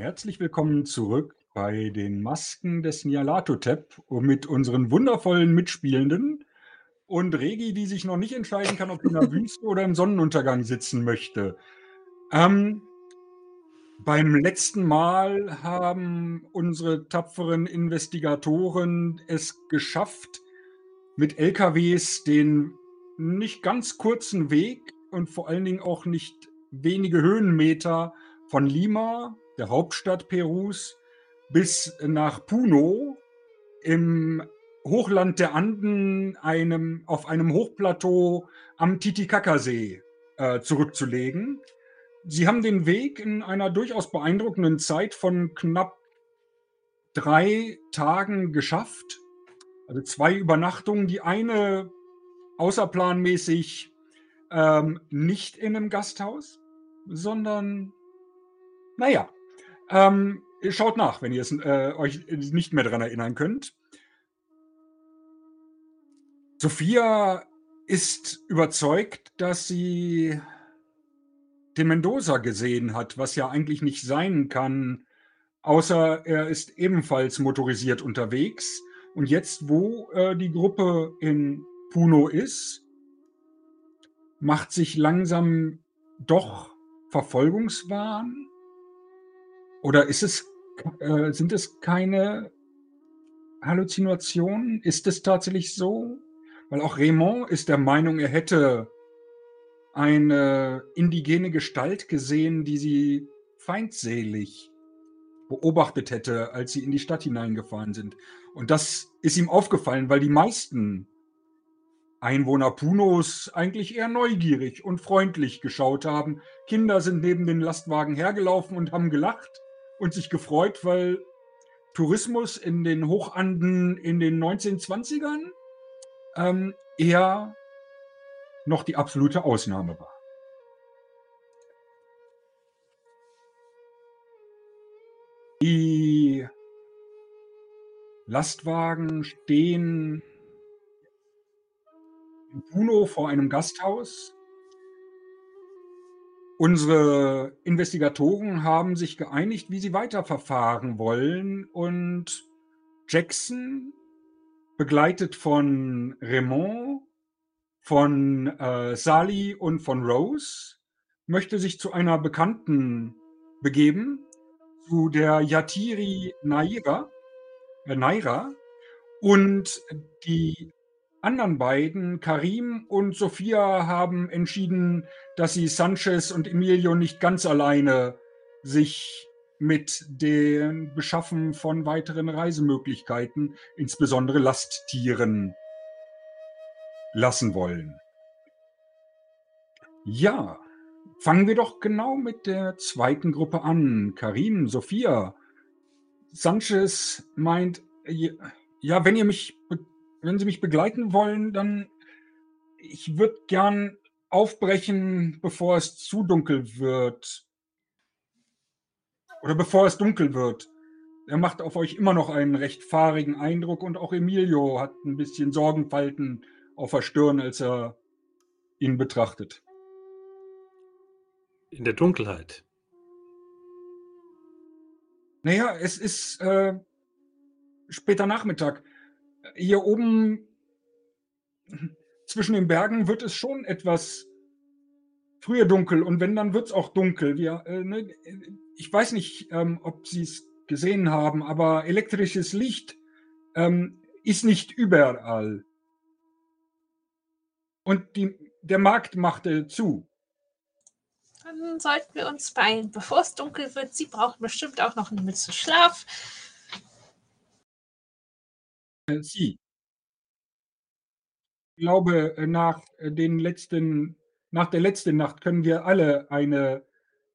Herzlich willkommen zurück bei den Masken des Nyarlathotep mit unseren wundervollen Mitspielenden und Regi, die sich noch nicht entscheiden kann, ob in der Wüste oder im Sonnenuntergang sitzen möchte. Ähm, beim letzten Mal haben unsere tapferen Investigatoren es geschafft, mit LKWs den nicht ganz kurzen Weg und vor allen Dingen auch nicht wenige Höhenmeter von Lima, der Hauptstadt Perus, bis nach Puno im Hochland der Anden einem, auf einem Hochplateau am Titicacasee äh, zurückzulegen. Sie haben den Weg in einer durchaus beeindruckenden Zeit von knapp drei Tagen geschafft. Also zwei Übernachtungen. Die eine außerplanmäßig ähm, nicht in einem Gasthaus, sondern, naja, ähm, schaut nach, wenn ihr es, äh, euch nicht mehr daran erinnern könnt. Sophia ist überzeugt, dass sie den Mendoza gesehen hat, was ja eigentlich nicht sein kann, außer er ist ebenfalls motorisiert unterwegs. Und jetzt, wo äh, die Gruppe in Puno ist, macht sich langsam doch Verfolgungswahn? Oder ist es, äh, sind es keine Halluzinationen? Ist es tatsächlich so? Weil auch Raymond ist der Meinung, er hätte eine indigene Gestalt gesehen, die sie feindselig beobachtet hätte, als sie in die Stadt hineingefahren sind. Und das ist ihm aufgefallen, weil die meisten Einwohner Punos eigentlich eher neugierig und freundlich geschaut haben. Kinder sind neben den Lastwagen hergelaufen und haben gelacht und sich gefreut, weil Tourismus in den Hochanden in den 1920ern ähm, eher noch die absolute Ausnahme war. Die Lastwagen stehen in Puno vor einem Gasthaus. Unsere Investigatoren haben sich geeinigt, wie sie weiterverfahren wollen und Jackson, begleitet von Raymond, von äh, Sally und von Rose möchte sich zu einer Bekannten begeben, zu der Yatiri Naira, äh, Naira. Und die anderen beiden, Karim und Sophia, haben entschieden, dass sie Sanchez und Emilio nicht ganz alleine sich mit dem Beschaffen von weiteren Reisemöglichkeiten, insbesondere Lasttieren, lassen wollen. Ja, fangen wir doch genau mit der zweiten Gruppe an. Karim, Sophia. Sanchez meint, ja, wenn ihr mich, wenn Sie mich begleiten wollen, dann ich würde gern aufbrechen, bevor es zu dunkel wird. Oder bevor es dunkel wird. Er macht auf euch immer noch einen recht fahrigen Eindruck und auch Emilio hat ein bisschen Sorgenfalten auf der Stirn, als er ihn betrachtet. In der Dunkelheit. Naja, es ist äh, später Nachmittag. Hier oben zwischen den Bergen wird es schon etwas früher dunkel und wenn, dann wird es auch dunkel. Wir, äh, ne, ich weiß nicht, ähm, ob Sie es gesehen haben, aber elektrisches Licht ähm, ist nicht überall. Und die, der Markt machte zu. Dann sollten wir uns beeilen, bevor es dunkel wird. Sie brauchen bestimmt auch noch eine Mütze Schlaf. Sie. Ich glaube, äh, nach äh, den letzten, nach der letzten Nacht können wir alle eine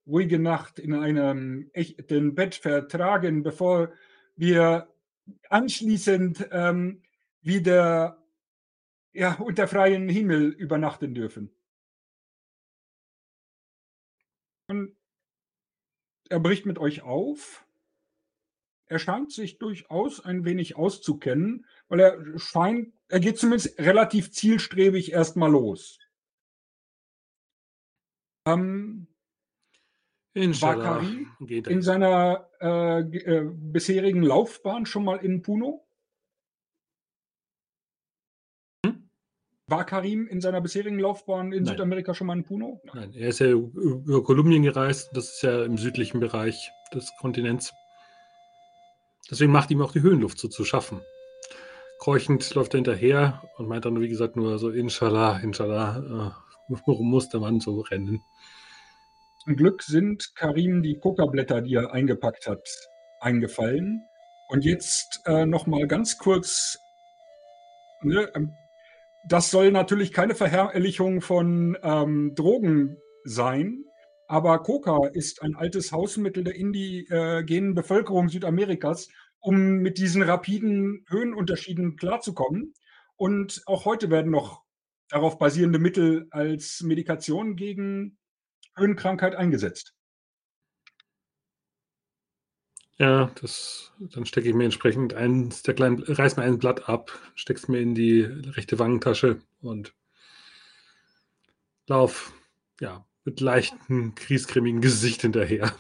ruhige Nacht in einem echten Bett vertragen, bevor wir anschließend ähm, wieder ja, unter freiem Himmel übernachten dürfen. Und er bricht mit euch auf. Er scheint sich durchaus ein wenig auszukennen, weil er scheint, er geht zumindest relativ zielstrebig erstmal los. Ähm, Inshallah. in seiner äh, äh, bisherigen Laufbahn schon mal in Puno? Hm? War Karim in seiner bisherigen Laufbahn in Nein. Südamerika schon mal in Puno? Nein. Nein, er ist ja über Kolumbien gereist. Das ist ja im südlichen Bereich des Kontinents. Deswegen macht ihm auch die Höhenluft so zu schaffen. Keuchend läuft er hinterher und meint dann, wie gesagt, nur so, Inshallah, Inshallah, äh, warum muss der Mann so rennen? Zum Glück sind Karim die Coca-Blätter, die er eingepackt hat, eingefallen. Und jetzt äh, noch mal ganz kurz. Ne, ähm, das soll natürlich keine Verherrlichung von ähm, Drogen sein, aber Coca ist ein altes Hausmittel der indigenen Bevölkerung Südamerikas, um mit diesen rapiden Höhenunterschieden klarzukommen. Und auch heute werden noch darauf basierende Mittel als Medikation gegen Höhenkrankheit eingesetzt. Ja, das, dann stecke ich mir entsprechend eins der kleinen, reiß mir ein Blatt ab, steck's mir in die rechte Wangentasche und lauf, ja, mit leichtem, kriescremigen Gesicht hinterher.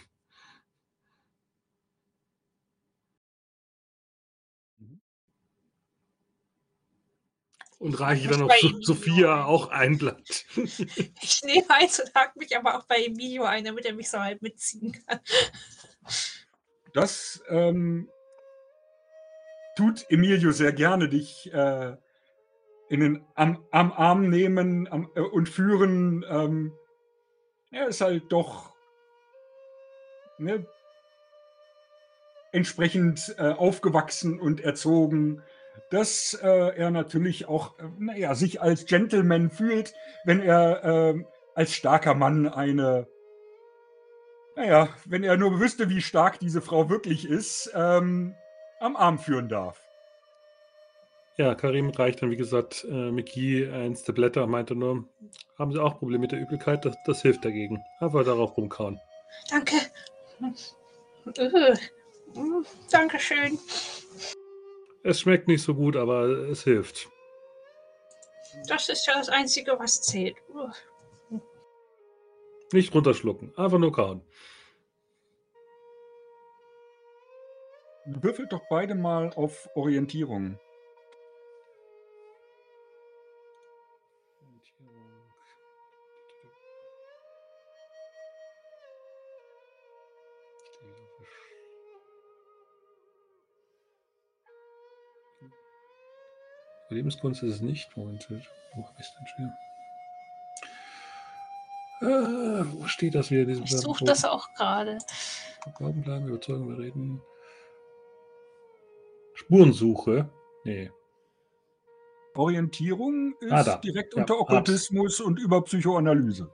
Und reiche dann auf so, Sophia auch ein Blatt. Ich nehme eins und hake mich aber auch bei Emilio ein, damit er mich so halb mitziehen kann. Das ähm, tut Emilio sehr gerne, dich äh, in den, am, am Arm nehmen am, äh, und führen. Ähm, er ist halt doch ne, entsprechend äh, aufgewachsen und erzogen dass äh, er natürlich auch, äh, naja, sich als Gentleman fühlt, wenn er äh, als starker Mann eine, naja, wenn er nur wüsste, wie stark diese Frau wirklich ist, ähm, am Arm führen darf. Ja, Karim reicht dann, wie gesagt, äh, Miki eins der Blätter, meinte nur, haben Sie auch Probleme mit der Übelkeit? Das, das hilft dagegen. Einfach darauf rumkauen. Danke. Äh, Dankeschön. Es schmeckt nicht so gut, aber es hilft. Das ist ja das Einzige, was zählt. Nicht runterschlucken, einfach nur kauen. Würfelt doch beide mal auf Orientierung. Lebenskunst ist es nicht. Moment, wo habe ich es denn schon? Äh, wo steht das wieder? Ich suche das auch gerade. Glauben bleiben, überzeugen, wir reden. Spurensuche? Nee. Orientierung ist ah, direkt ja, unter Okkultismus hab's. und über Psychoanalyse.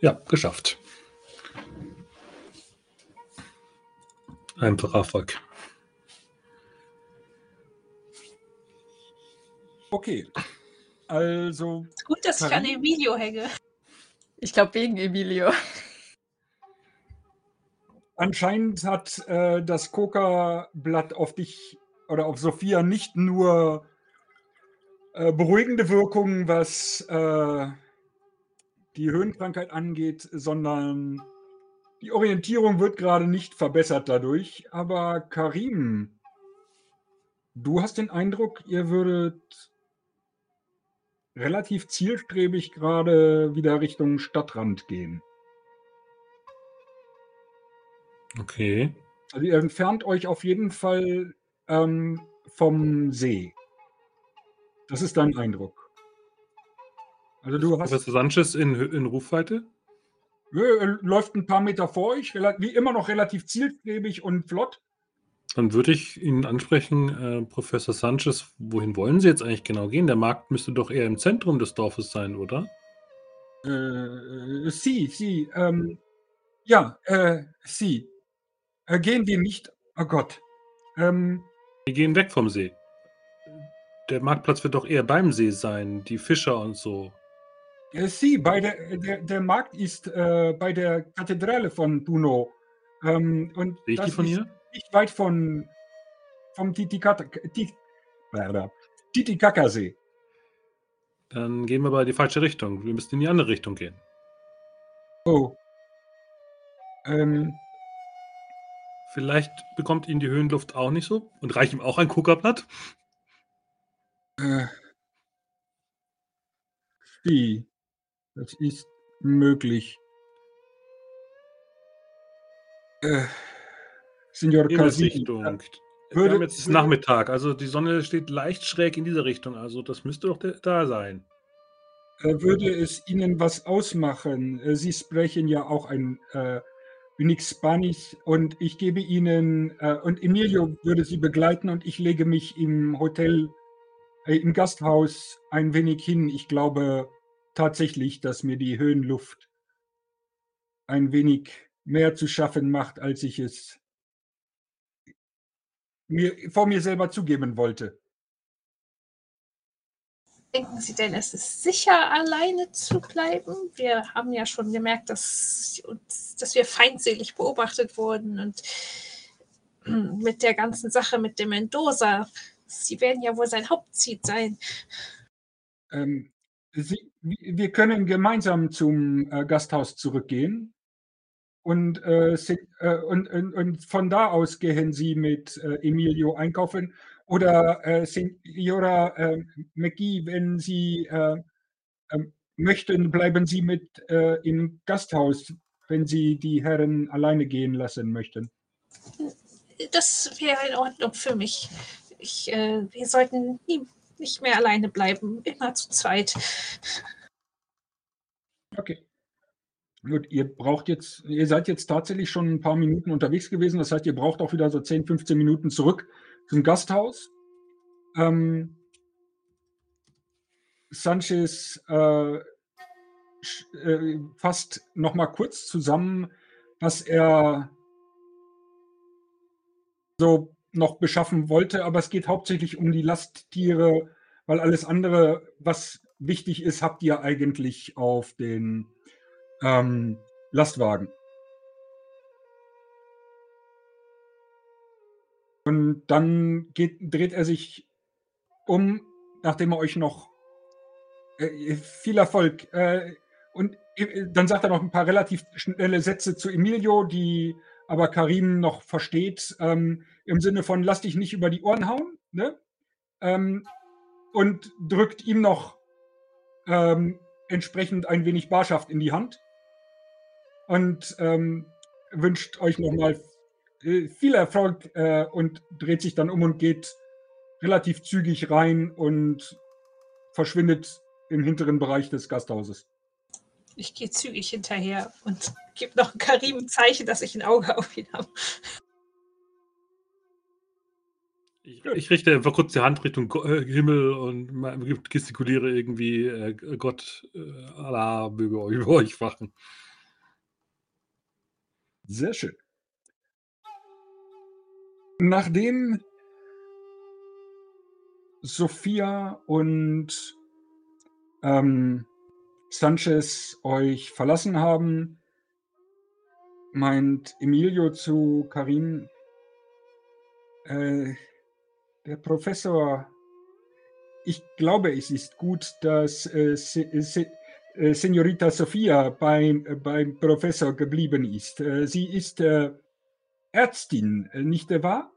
Ja, geschafft. Einfacher Erfolg. Okay. Also. Gut, dass ich an Emilio hänge. Ich glaube wegen Emilio. Anscheinend hat äh, das Coca-Blatt auf dich oder auf Sophia nicht nur äh, beruhigende Wirkungen, was äh, die Höhenkrankheit angeht, sondern die Orientierung wird gerade nicht verbessert dadurch. Aber Karim, du hast den Eindruck, ihr würdet relativ zielstrebig gerade wieder Richtung Stadtrand gehen. Okay. Also ihr entfernt euch auf jeden Fall ähm, vom See. Das ist dein Eindruck. Also du hast. Professor Sanchez in, in Rufweite? Läuft ein paar Meter vor euch, wie immer noch relativ zielstrebig und flott. Dann würde ich ihn ansprechen, äh, Professor Sanchez, wohin wollen Sie jetzt eigentlich genau gehen? Der Markt müsste doch eher im Zentrum des Dorfes sein, oder? Äh, Sie, Sie, ähm, ja, äh, Sie. Äh, gehen wir nicht, oh Gott. Ähm, wir gehen weg vom See. Der Marktplatz wird doch eher beim See sein, die Fischer und so. Äh, Sie, bei der, der, der Markt ist äh, bei der Kathedrale von Puno. Ähm, und Sehe ich die von hier? nicht weit von, vom Titicacasee. Dann gehen wir aber in die falsche Richtung. Wir müssen in die andere Richtung gehen. Oh. Ähm, Vielleicht bekommt ihn die Höhenluft auch nicht so und reicht ihm auch ein Kuckerblatt. äh, wie? Das ist möglich. Äh, Signor Casini, äh, Wir würde- haben jetzt würde- Nachmittag, also die Sonne steht leicht schräg in diese Richtung, also das müsste doch da sein. äh, würde es Ihnen was ausmachen? Äh, Sie sprechen ja auch ein äh, wenig Spanisch und ich gebe Ihnen, äh, und Emilio würde Sie begleiten und ich lege mich im Hotel, äh, im Gasthaus ein wenig hin. Ich glaube tatsächlich, dass mir die Höhenluft ein wenig mehr zu schaffen macht, als ich es mir, vor mir selber zugeben wollte. Denken Sie denn, es ist sicher, alleine zu bleiben? Wir haben ja schon gemerkt, dass, dass wir feindselig beobachtet wurden und mit der ganzen Sache mit dem Mendoza. Sie werden ja wohl sein Hauptziel sein. Ähm, Sie, wir können gemeinsam zum äh, Gasthaus zurückgehen und, äh, se- äh, und, und, und von da aus gehen Sie mit äh, Emilio einkaufen. Oder äh, Signora äh, McGee, wenn Sie äh, ähm, möchten, bleiben Sie mit im Gasthaus, wenn Sie die Herren alleine gehen lassen möchten. Das wäre in Ordnung für mich. Ich, wir sollten nie, nicht mehr alleine bleiben, immer zu zweit. Okay. Gut, ihr braucht jetzt, ihr seid jetzt tatsächlich schon ein paar Minuten unterwegs gewesen. Das heißt, ihr braucht auch wieder so 10, 15 Minuten zurück zum Gasthaus. Ähm, Sanchez äh, äh, fasst nochmal kurz zusammen, was er so noch beschaffen wollte, aber es geht hauptsächlich um die Lasttiere, weil alles andere, was wichtig ist, habt ihr eigentlich auf den ähm, Lastwagen. Und dann geht, dreht er sich um, nachdem er euch noch äh, viel Erfolg äh, und äh, dann sagt er noch ein paar relativ schnelle Sätze zu Emilio, die aber Karim noch versteht, ähm, im Sinne von lass dich nicht über die Ohren hauen, ne? Ähm, und drückt ihm noch ähm, entsprechend ein wenig Barschaft in die Hand und ähm, wünscht euch nochmal äh, viel Erfolg äh, und dreht sich dann um und geht relativ zügig rein und verschwindet im hinteren Bereich des Gasthauses. Ich gehe zügig hinterher und gebe noch Karim ein Zeichen, dass ich ein Auge auf ihn habe. Ich, ich richte einfach kurz die Hand Richtung äh, Himmel und gestikuliere irgendwie äh, Gott, äh, Allah, möge über euch wachen. Sehr schön. Nachdem Sophia und ähm, Sanchez euch verlassen haben, meint Emilio zu Karin, äh, der Professor, ich glaube, es ist gut, dass äh, Se Se äh, Senorita Sophia beim, äh, beim Professor geblieben ist. Äh, sie ist äh, Ärztin, nicht wahr?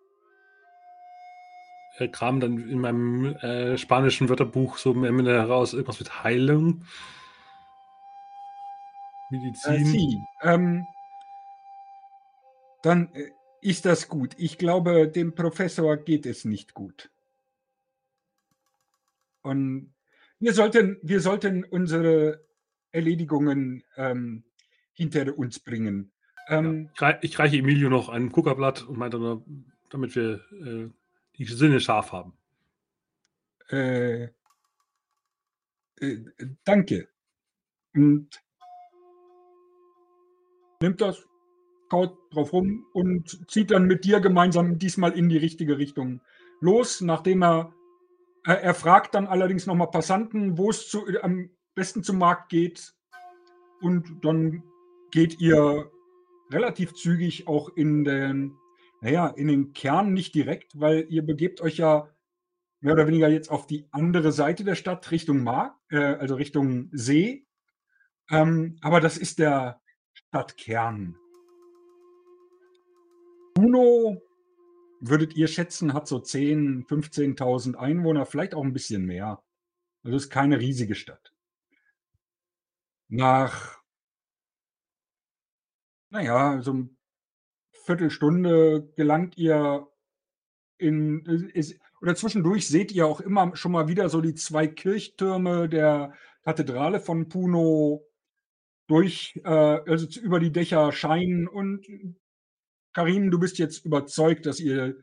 Er kram dann in meinem spanischen Wörterbuch so am Ende heraus irgendwas mit Heilung. Medizin. sie. Ähm, dann ist das gut. Ich glaube, dem Professor geht es nicht gut. Und wir sollten, wir sollten unsere Erledigungen ähm, hinter uns bringen. Ähm, Ich, rei ich reiche Emilio noch ein Kuckerblatt und meinte damit wir äh, die Sinne scharf haben. äh, äh, danke. Und nimmt das, kaut drauf rum und zieht dann mit dir gemeinsam diesmal in die richtige Richtung los, nachdem er, äh, er fragt dann allerdings nochmal Passanten, wo es zu, am besten zum Markt geht. Und dann geht ihr relativ zügig auch in den, naja, in den Kern nicht direkt, weil ihr begebt euch ja mehr oder weniger jetzt auf die andere Seite der Stadt, Richtung Markt, äh, also Richtung See. Ähm, aber das ist der Stadtkern. Puno, würdet ihr schätzen, hat so 10.000, 15.000 Einwohner, vielleicht auch ein bisschen mehr. Also ist keine riesige Stadt. Nach naja, so 'n Viertelstunde gelangt ihr in is oder zwischendurch seht ihr auch immer schon mal wieder so die 2 Kirchtürme der Kathedrale von Puno durch äh, also über die Dächer scheinen und Karin, du bist jetzt überzeugt, dass ihr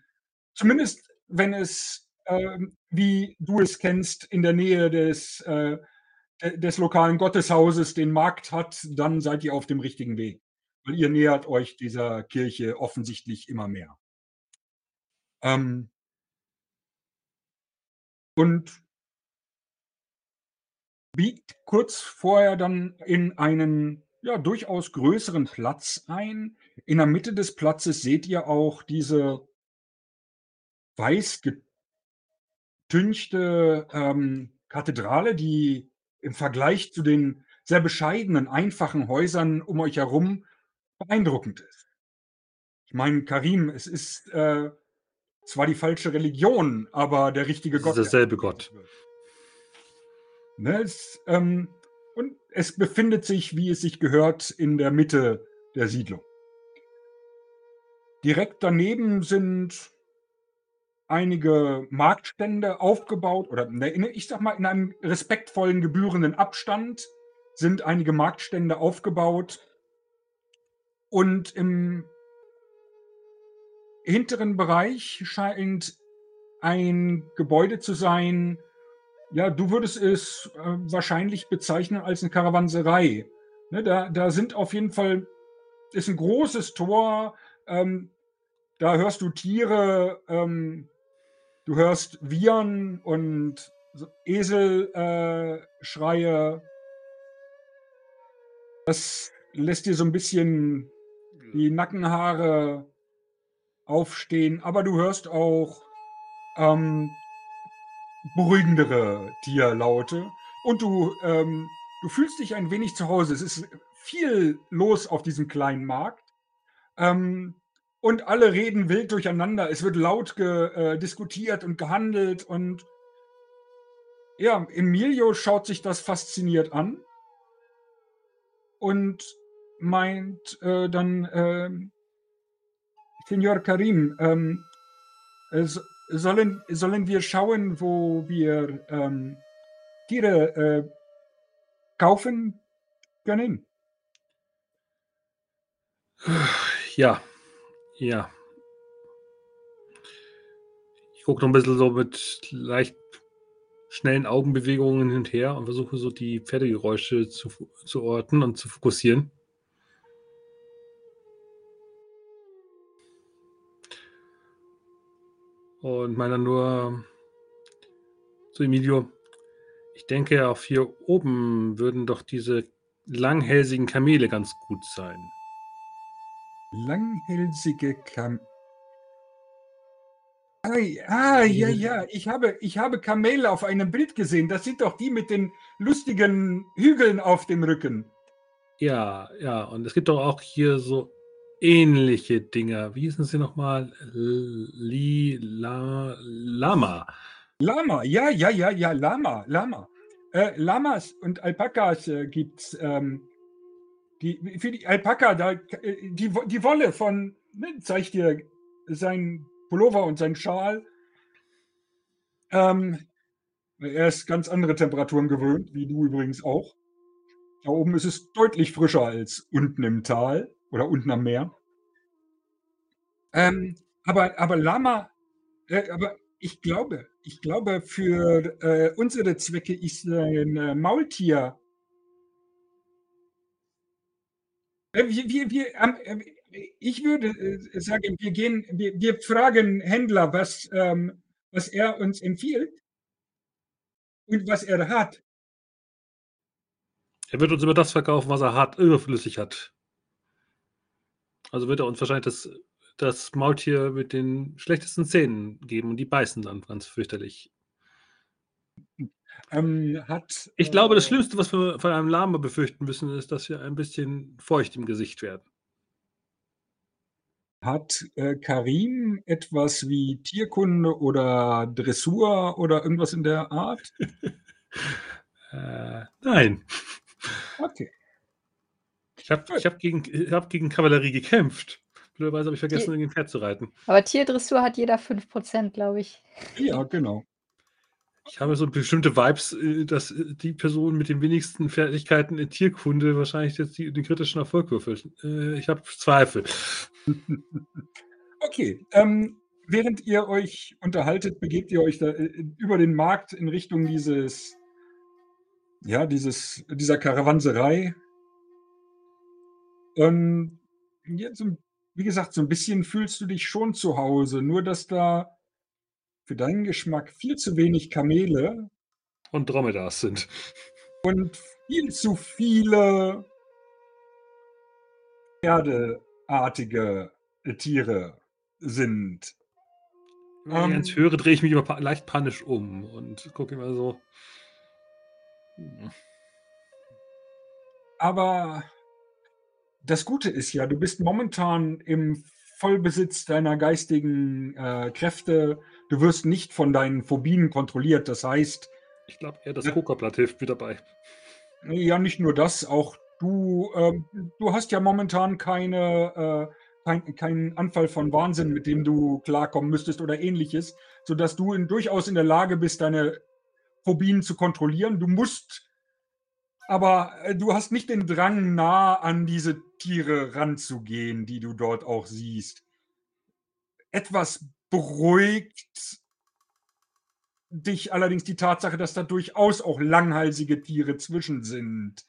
zumindest, wenn es, ähm, wie du es kennst, in der Nähe des, äh, de des lokalen Gotteshauses den Markt hat, dann seid ihr auf dem richtigen Weg. Weil ihr nähert euch dieser Kirche offensichtlich immer mehr. Ähm und biegt kurz vorher dann in einen, ja, durchaus größeren Platz ein. In der Mitte des Platzes seht ihr auch diese weiß getünchte, ähm, Kathedrale, die im Vergleich zu den sehr bescheidenen, einfachen Häusern um euch herum beeindruckend ist. Ich meine, Karim, es ist, äh, zwar die falsche Religion, aber der richtige Es ist Gott, der derselbe Gott. Ne, es, ähm und es befindet sich, wie es sich gehört, in der Mitte der Siedlung. Direkt daneben sind einige Marktstände aufgebaut oder ne, ich sage mal, in einem respektvollen, gebührenden Abstand sind einige Marktstände aufgebaut. Und im hinteren Bereich scheint ein Gebäude zu sein ja, du würdest es, äh, wahrscheinlich bezeichnen als 'ne Karawanserei. Ne, da da sind auf jeden Fall ist 'n großes Tor, ähm, da hörst du Tiere, ähm, du hörst Wiehern und so Esel äh. Das lässt dir so 'n bisschen die Nackenhaare aufstehen, aber du hörst auch, ähm, beruhigendere Tierlaute und du, ähm du fühlst dich ein wenig zu Hause. Es ist viel los auf diesem kleinen Markt, ähm, und alle reden wild durcheinander. Es wird laut äh, diskutiert und gehandelt und ja, Emilio schaut sich das fasziniert an und meint, äh, dann, ähm: „Señor Karim, ähm, äh, s sollen sollen wir schauen, wo wir, ähm, Tiere, äh, kaufen können?“ Ja, ja. Ich gucke noch 'n bisschen so mit leicht schnellen Augenbewegungen hin und her und versuche so die Pferdegeräusche zu zu orten und zu fokussieren. Und meine dann nur zu Emilio: „Ich denke, auf hier oben würden doch diese langhälsigen Kamele ganz gut sein.“ Langhälsige Kam Ei, ah, ja, ja, ich habe ich habe Kamele auf einem Bild gesehen. Das sind doch die mit den lustigen Hügeln auf dem Rücken. Ja, ja, und es gibt doch auch hier so ähnliche Dinger. Wie hießen sie noch mal? L Li La Lama. Lama, ja, ja, ja, ja, Lama, Lama. Äh, Lamas und Alpakas, äh, gibt's, ähm, die für die Alpaka, da die die Wolle von ne, zeigt dir seinen Pullover und seinen Schal. Ähm, er ist ganz andere Temperaturen gewöhnt, wie du übrigens auch. Da oben ist es deutlich frischer als unten im Tal oder unten am Meer. Ähm, aber aber Lama äh, aber ich glaube ich glaube, für, äh, unsere Zwecke ist ein, äh, Maultier wir wir wir, ähm, ähm, ich würde, äh, sagen, wir gehen wir wir fragen Händler, was, ähm was er uns empfiehlt und was er hat. Er wird uns immer das verkaufen, was er hat überflüssig hat. Also wird er uns wahrscheinlich das das Maultier mit den schlechtesten Zähnen geben und die beißen dann ganz fürchterlich. Ähm, hat, Ich glaube, das äh, Schlimmste, was wir von einem Lama befürchten müssen, ist, dass wir ein bisschen feucht im Gesicht werden. Hat äh, Karim etwas wie Tierkunde oder Dressur oder irgendwas in der Art? Äh, nein. Okay. Ich habe ich hab gegen, hab gegen Kavallerie gekämpft. Blöderweise habe ich vergessen, in den Pferd zu reiten. Aber Tierdressur hat jeder 5%, glaube ich. Ja, genau. Ich habe so bestimmte Vibes, äh, dass äh, die Person mit den wenigsten Fertigkeiten in Tierkunde wahrscheinlich jetzt die, den kritischen Erfolg würfelt. Äh, ich habe Zweifel. Okay. Ähm, während ihr euch unterhaltet, begebt ihr euch da über den Markt in Richtung dieses, ja, dieses, dieser Karawanserei. Und jetzt, wie gesagt, so ein bisschen fühlst du dich schon zu Hause, nur dass da für deinen Geschmack viel zu wenig Kamele Und Dromedas sind. und viel zu viele Pferdeartige Tiere sind. Wenn ich Ähm. eins höre, drehe ich mich immer leicht panisch um und gucke immer so. Aber das Gute ist ja, du bist momentan im Vollbesitz deiner geistigen äh, Kräfte. Du wirst nicht von deinen Phobien kontrolliert. Das heißt, Ich glaube eher, das. Kokablatt hilft mir dabei. ja, nicht nur das, auch du, ähm, du hast ja momentan keine, äh, kein, keinen Anfall von Wahnsinn, mit dem du klarkommen müsstest oder ähnliches, sodass du in, durchaus in der Lage bist, deine Phobien zu kontrollieren. Du musst, aber äh, du hast nicht den Drang, nah an diese Tiere ranzugehen, die du dort auch siehst. Etwas beruhigt dich allerdings die Tatsache, dass da durchaus auch langhalsige Tiere zwischen sind.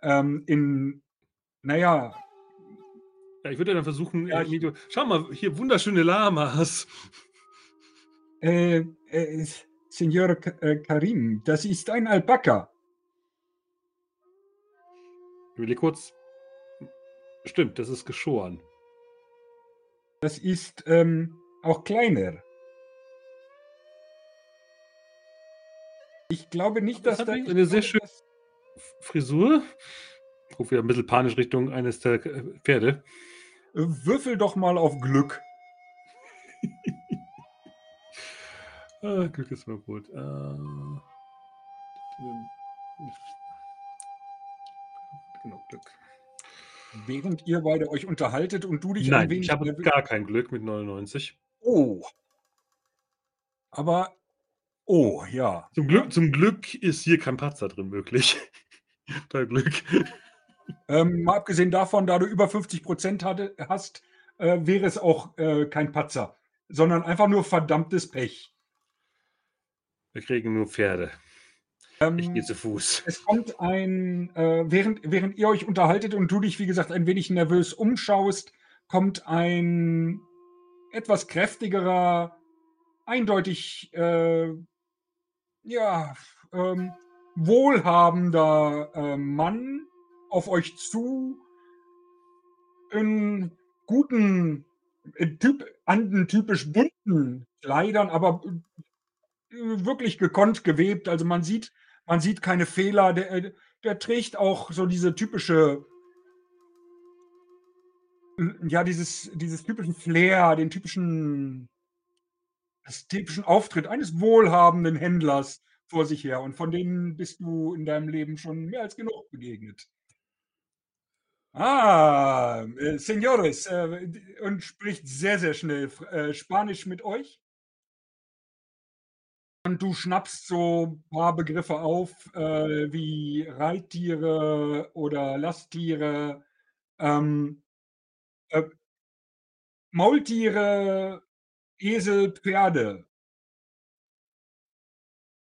Ähm, in, naja, Ja, ich würde dann versuchen, Ja, ich- schau mal, hier wunderschöne Lamas. äh, äh, Senor äh, Karim, das ist ein Alpaka. Ich hier kurz. Stimmt, das ist geschoren. Das ist ähm, auch kleiner. Ich glaube nicht, Das dass da. eine sehr schöne- Frisur. Ich gucke wieder ein bisschen panisch Richtung eines der Pferde. Äh, Würfel doch mal auf Glück. Ah, Glück ist mal gut. Äh, Während ihr beide euch unterhaltet und du dich ein Nein, wenig. ich habe gar kein Glück mit 99. Oh. Aber. Oh, ja. Zum Glück, zum Glück ist hier kein Patzer drin möglich. Bei Glück. Ähm, mal abgesehen davon, da du über 50 Prozent hast, äh, wäre es auch äh, kein Patzer, sondern einfach nur verdammtes Pech. Wir kriegen nur Pferde. Ähm, Ich gehe zu Fuß. es kommt ein, äh, während, während ihr euch unterhaltet und du dich, wie gesagt, ein wenig nervös umschaust, kommt ein etwas kräftigerer, eindeutig, äh, ja, ähm, wohlhabender äh, Mann auf euch zu in guten, äh, typ, an den typisch bunten Kleidern, aber äh, wirklich gekonnt gewebt. Also man sieht, man sieht keine Fehler. Der, äh, der trägt auch so diese typische, äh, ja, dieses, dieses typischen Flair, den typischen, das typischen Auftritt eines wohlhabenden Händlers vor sich her. Und von denen bist du in deinem Leben schon mehr als genug begegnet. Ah, äh, Senores, äh, und spricht sehr, sehr schnell äh, Spanisch mit euch. Und du schnappst so ein paar Begriffe auf, äh, wie Reittiere oder Lasttiere, ähm, äh, Maultiere, Esel, Pferde.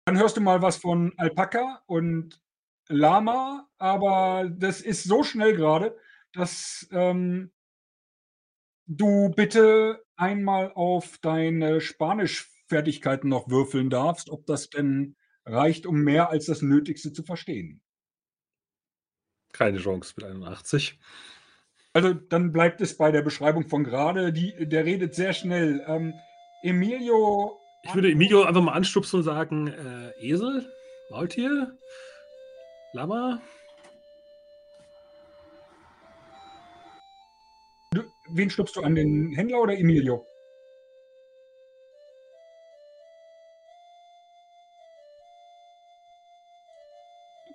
Dann hörst du mal was von Alpaka und Lama, aber das ist so schnell gerade, dass ähm, du bitte einmal auf deine Spanischfertigkeiten noch würfeln darfst, ob das denn reicht, um mehr als das Nötigste zu verstehen. Keine Chance mit 81. Also dann bleibt es bei der Beschreibung von gerade. Die, der redet sehr schnell. Ähm, Emilio. Ich würde Emilio einfach mal anstupsen und sagen, äh, Esel Maultier? Lama? Du, wen stupst du an, den Händler oder Emilio?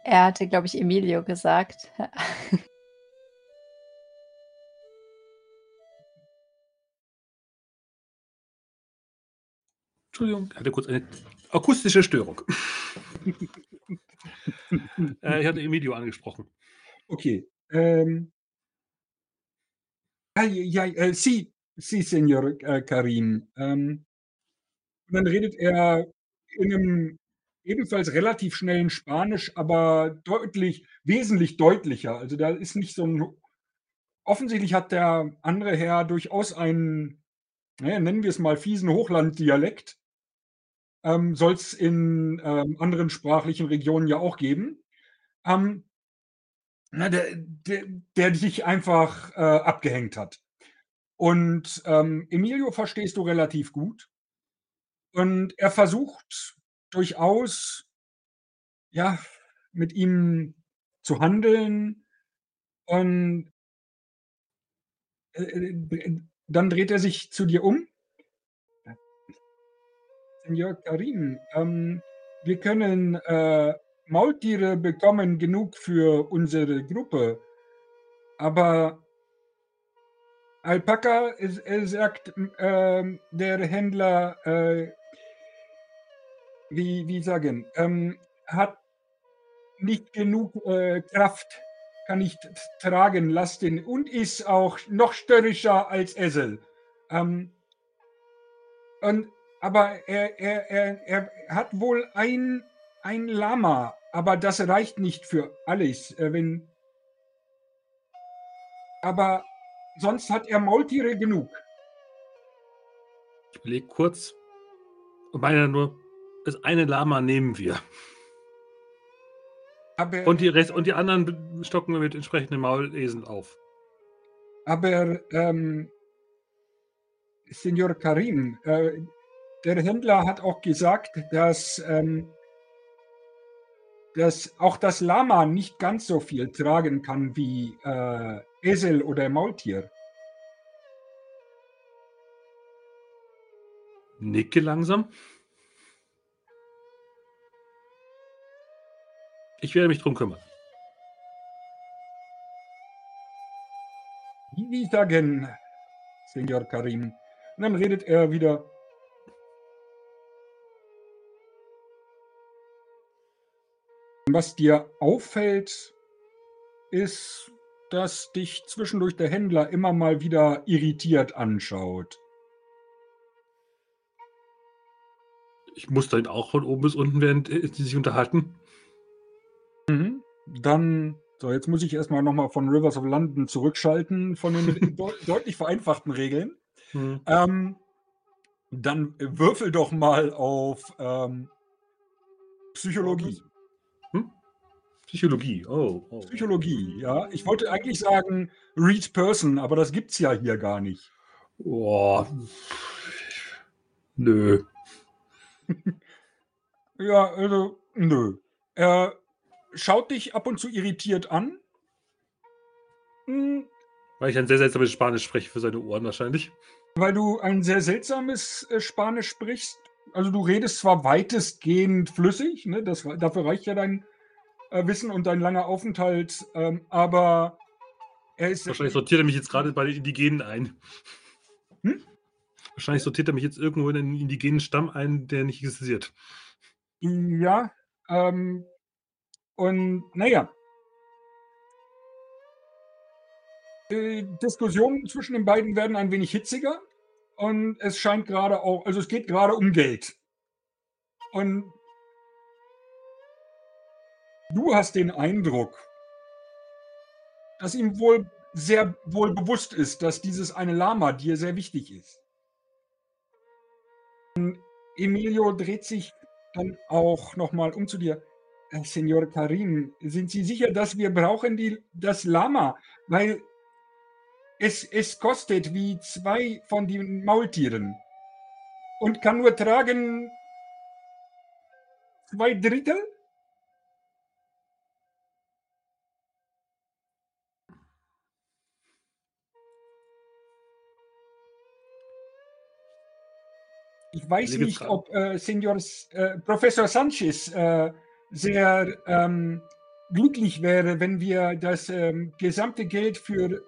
Er hatte, glaube ich, Emilio gesagt. Entschuldigung, ich hatte kurz eine akustische Störung. äh, ich hatte Emilio angesprochen. Okay. Ähm, ja, ja, äh, Sie, Sie, Senor äh, Karim. Ähm, und dann redet er in einem ebenfalls relativ schnellen Spanisch, aber deutlich, wesentlich deutlicher. Also da ist nicht so ein. Offensichtlich hat der andere Herr durchaus einen, naja, nennen wir es mal, fiesen Hochlanddialekt. Ähm, Soll es in ähm, anderen sprachlichen Regionen ja auch geben. Ähm, na, der, der, der dich einfach äh, abgehängt hat. Und ähm, Emilio verstehst du relativ gut. Und er versucht durchaus, ja, mit ihm zu handeln. Und äh, äh, dann dreht er sich zu dir um. Senor Karim, ähm, wir können äh, Maultiere bekommen genug für unsere Gruppe. Aber Alpaka, er sagt äh, der Händler, äh, wie, wie sagen, ähm, hat nicht genug äh, Kraft, kann nicht tragen lassen und ist auch noch störrischer als Esel. Ähm, und, aber er, er, er, er hat wohl ein, ein Lama, aber das reicht nicht für alles. Äh, wenn, aber sonst hat er Maultiere genug. Ich überlege kurz und meine nur, das eine Lama nehmen wir. Aber, Und die, Rest, und die anderen stocken wir mit entsprechenden Maulesen auf. aber ähm, Senor Karim, äh, der Händler hat auch gesagt, dass, ähm, dass auch das Lama nicht ganz so viel tragen kann wie äh, Esel oder Maultier. Nicke langsam. Ich werde mich drum kümmern. Wie sagen, Senor Karim. Und dann redet er wieder. Was dir auffällt, ist, dass dich zwischendurch der Händler immer mal wieder irritiert anschaut. Ich muss dann auch von oben bis unten, während äh, die sich unterhalten. Dann, so, jetzt muss ich erstmal nochmal von Rivers of London zurückschalten, von den deut deutlich vereinfachten Regeln. Hm. Ähm, dann würfel doch mal auf ähm, Psychologie. Hm? Psychologie, oh. oh. Psychologie, ja. Ich wollte eigentlich sagen Read Person, aber das gibt's ja hier gar nicht. Oh. Nö. Ja, also, nö. Er schaut dich ab und zu irritiert an. Hm, Weil ich ein sehr seltsames Spanisch spreche für seine Ohren wahrscheinlich. Weil du ein sehr seltsames äh, Spanisch sprichst. Also du redest zwar weitestgehend flüssig, ne? das, dafür reicht ja dein äh, Wissen und dein langer Aufenthalt, ähm, aber er ist Wahrscheinlich sortiert er mich jetzt gerade bei den Indigenen ein. Hm? Wahrscheinlich sortiert er mich jetzt irgendwo in einen indigenen Stamm ein, der nicht existiert. ja, ähm, und naja. Äh, Diskussionen zwischen den beiden werden ein wenig hitziger und es scheint gerade auch, also es geht gerade um Geld. Und du hast den Eindruck, dass ihm wohl sehr wohl bewusst ist, dass dieses eine Lama dir sehr wichtig ist. Und Emilio dreht sich dann auch nochmal um zu dir. Äh, Senor Karim, sind Sie sicher, dass wir brauchen die, das Lama? Weil es, es kostet wie zwei von den Maultieren und kann nur tragen zwei Drittel? Ich weiß nicht, ob äh, Senior, äh, Professor Sanchez äh, sehr ähm, glücklich wäre, wenn wir das ähm, gesamte Geld für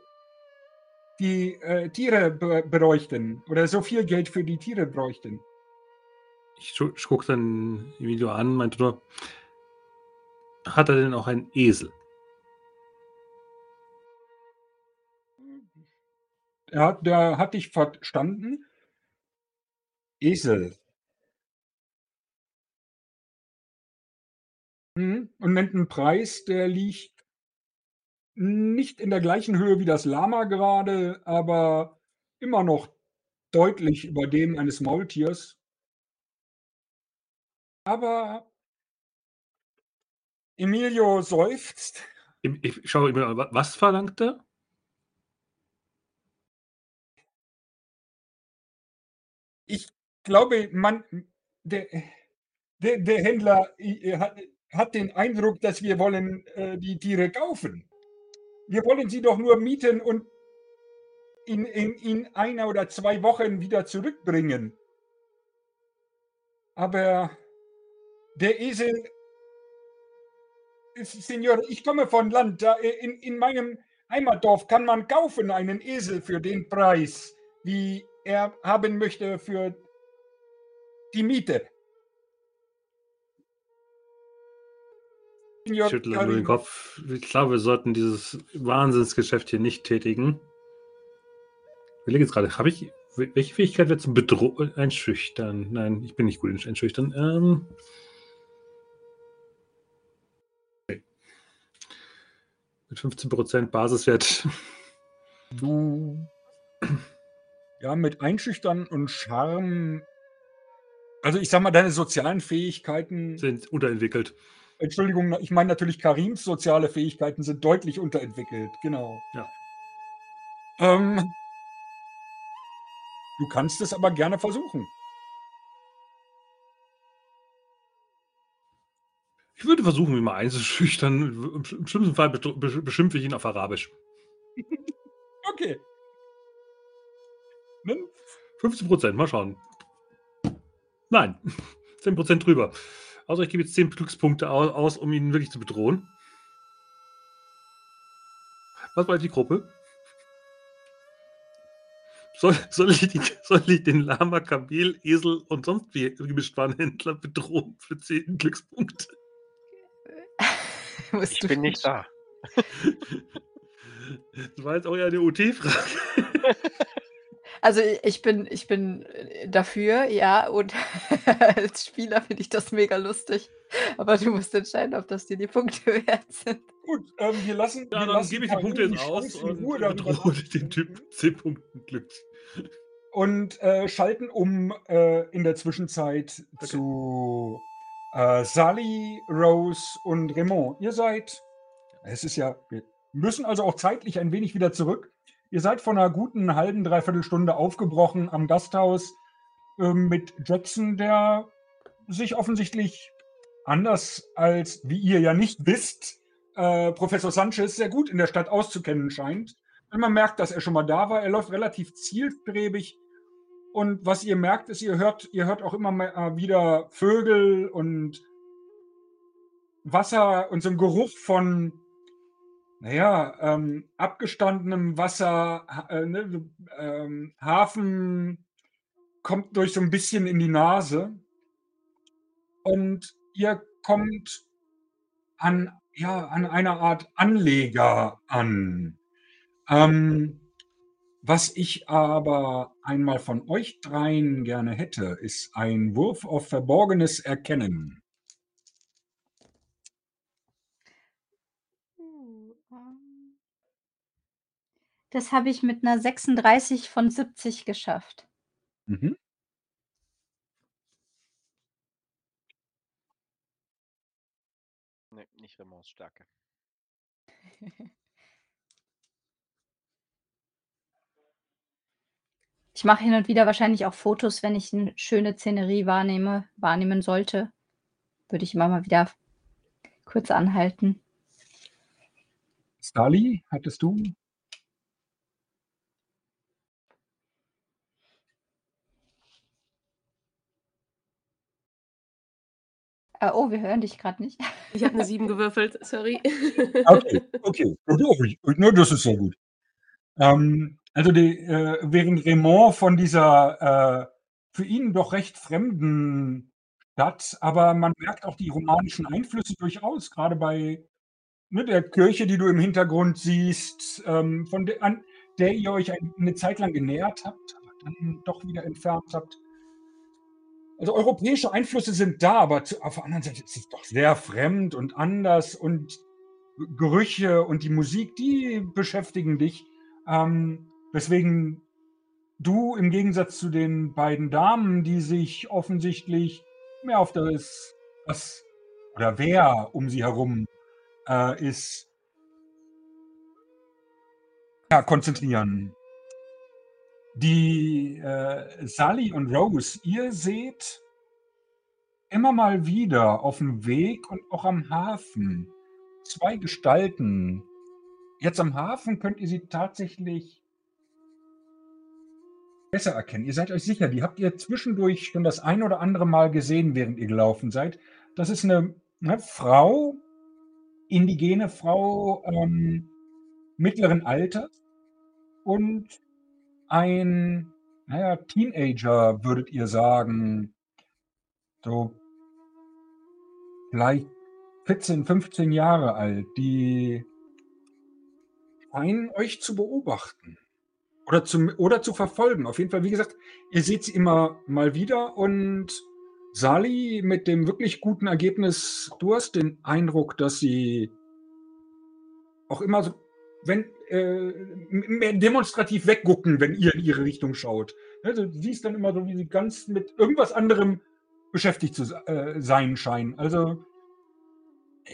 die äh, Tiere bräuchten oder so viel Geld für die Tiere bräuchten. Ich, gucke dann Emilio an, meinte nur, hat er denn auch einen Esel? Ja, da hatte ich verstanden. Esel. Mhm. Und nennt einen Preis, der liegt nicht in der gleichen Höhe wie das Lama gerade, aber immer noch deutlich über dem eines Maultiers. Aber Emilio seufzt. Ich, ich schaue immer, wa- was verlangt er? Ich glaube, man, der, der, der Händler hat, hat den Eindruck, dass wir wollen äh, die Tiere kaufen. Wir wollen sie doch nur mieten und in, in, in einer oder zwei Wochen wieder zurückbringen. Aber der Esel, ist- Signor, ich komme von Land, äh, in, in meinem Heimatdorf kann man kaufen einen Esel für den Preis, wie er haben möchte für die Miete. Ich schüttle nur den Kopf. Ich glaube, wir sollten dieses Wahnsinnsgeschäft hier nicht tätigen. Ich überlege jetzt gerade, habe ich, welche Fähigkeit wird zum Bedro Einschüchtern? Nein, ich bin nicht gut in Einschüchtern. Ähm, okay. Mit 15% Basiswert. Du. Ja, mit Einschüchtern und Charme. Also ich sag mal, deine sozialen Fähigkeiten. sind unterentwickelt. Entschuldigung, ich meine natürlich Karims soziale Fähigkeiten sind deutlich unterentwickelt, genau. Ja. Ähm, du kannst es aber gerne versuchen. Ich würde versuchen, ihn mal einzuschüchtern. Im sch- im schlimmsten Fall beschimpfe ich ihn auf Arabisch. Okay. Dann 15%, mal schauen. Nein, 10% drüber. Also ich gebe jetzt 10 Glückspunkte au- aus, um ihn wirklich zu bedrohen. Was war die Gruppe? Soll, soll, ich die, soll ich den Lama, Kamel, Esel und sonst wie Gemischtwarenhändler bedrohen für 10 Glückspunkte? Ich du bin nicht da. Das war jetzt auch ja eine UT-Frage. Also ich bin, ich bin äh, dafür, ja, und als Spieler finde ich das mega lustig. Aber du musst entscheiden, ob das dir die Punkte wert sind. gut, ähm, wir lassen. Ja, wir dann lassen gebe ich die Punkte jetzt Chance, aus in und bedrohe den. Typ 10 Punkten Glück. und äh, schalten um äh, in der Zwischenzeit zu äh, Sally, Rose und Raymond. Ihr seid, es ist ja, wir müssen also auch zeitlich ein wenig wieder zurück. Ihr seid von einer guten halben, dreiviertel Stunde aufgebrochen am Gasthaus ähm, mit Jackson, der sich offensichtlich anders als, wie ihr ja nicht wisst, äh, Professor Sanchez sehr gut in der Stadt auszukennen scheint. Und man merkt, dass er schon mal da war. Er läuft relativ zielstrebig. Und was ihr merkt, ist, ihr hört, ihr hört auch immer mal äh, wieder Vögel und Wasser und so einen Geruch von, naja, ähm, abgestandenem Wasser, äh, ne, ähm, Hafen kommt durch so ein bisschen in die Nase. Und ihr kommt an, ja, an einer Art Anleger an. Ähm, was ich aber einmal von euch dreien gerne hätte, ist ein Wurf auf verborgenes Erkennen. Das habe ich mit einer 36 von 70 geschafft. Mhm. Nee, nicht Remonts Stärke. Ich mache hin und wieder wahrscheinlich auch Fotos, wenn ich eine schöne Szenerie wahrnehme, wahrnehmen sollte. Würde ich immer mal wieder kurz anhalten. Stali, hattest du? Äh, oh, wir hören dich gerade nicht. Ich habe eine 7 gewürfelt, sorry. Okay, okay. Ne, das ist ja gut. Ähm, also die, äh, während Raymond von dieser äh, für ihn doch recht fremden Stadt, aber man merkt auch die romanischen Einflüsse durchaus, gerade bei ne, der Kirche, die du im Hintergrund siehst, ähm, von der, an der ihr euch eine Zeit lang genähert habt, aber dann doch wieder entfernt habt. Also europäische Einflüsse sind da, aber auf der anderen Seite ist es doch sehr fremd und anders und Gerüche und die Musik, die beschäftigen dich. Ähm, weswegen du im Gegensatz zu den beiden Damen, die sich offensichtlich mehr auf das, was oder wer um sie herum äh, ist, ja, konzentrieren. Die äh, Sally und Rose, ihr seht immer mal wieder auf dem Weg und auch am Hafen zwei Gestalten. Jetzt am Hafen könnt ihr sie tatsächlich besser erkennen. Ihr seid euch sicher, die habt ihr zwischendurch schon das ein oder andere Mal gesehen, während ihr gelaufen seid. Das ist eine, eine Frau, indigene Frau ähm, mittleren Alters und ein, naja, Teenager, würdet ihr sagen. So vielleicht 14, 15 Jahre alt, die scheinen euch zu beobachten. Oder zu, oder zu verfolgen. Auf jeden Fall, wie gesagt, ihr seht sie immer mal wieder und Sali mit dem wirklich guten Ergebnis, du hast den Eindruck, dass sie auch immer so, wenn, äh, demonstrativ weggucken, wenn ihr in ihre Richtung schaut. Also, du siehst dann immer so, wie sie ganz mit irgendwas anderem beschäftigt zu äh, sein scheinen. Also,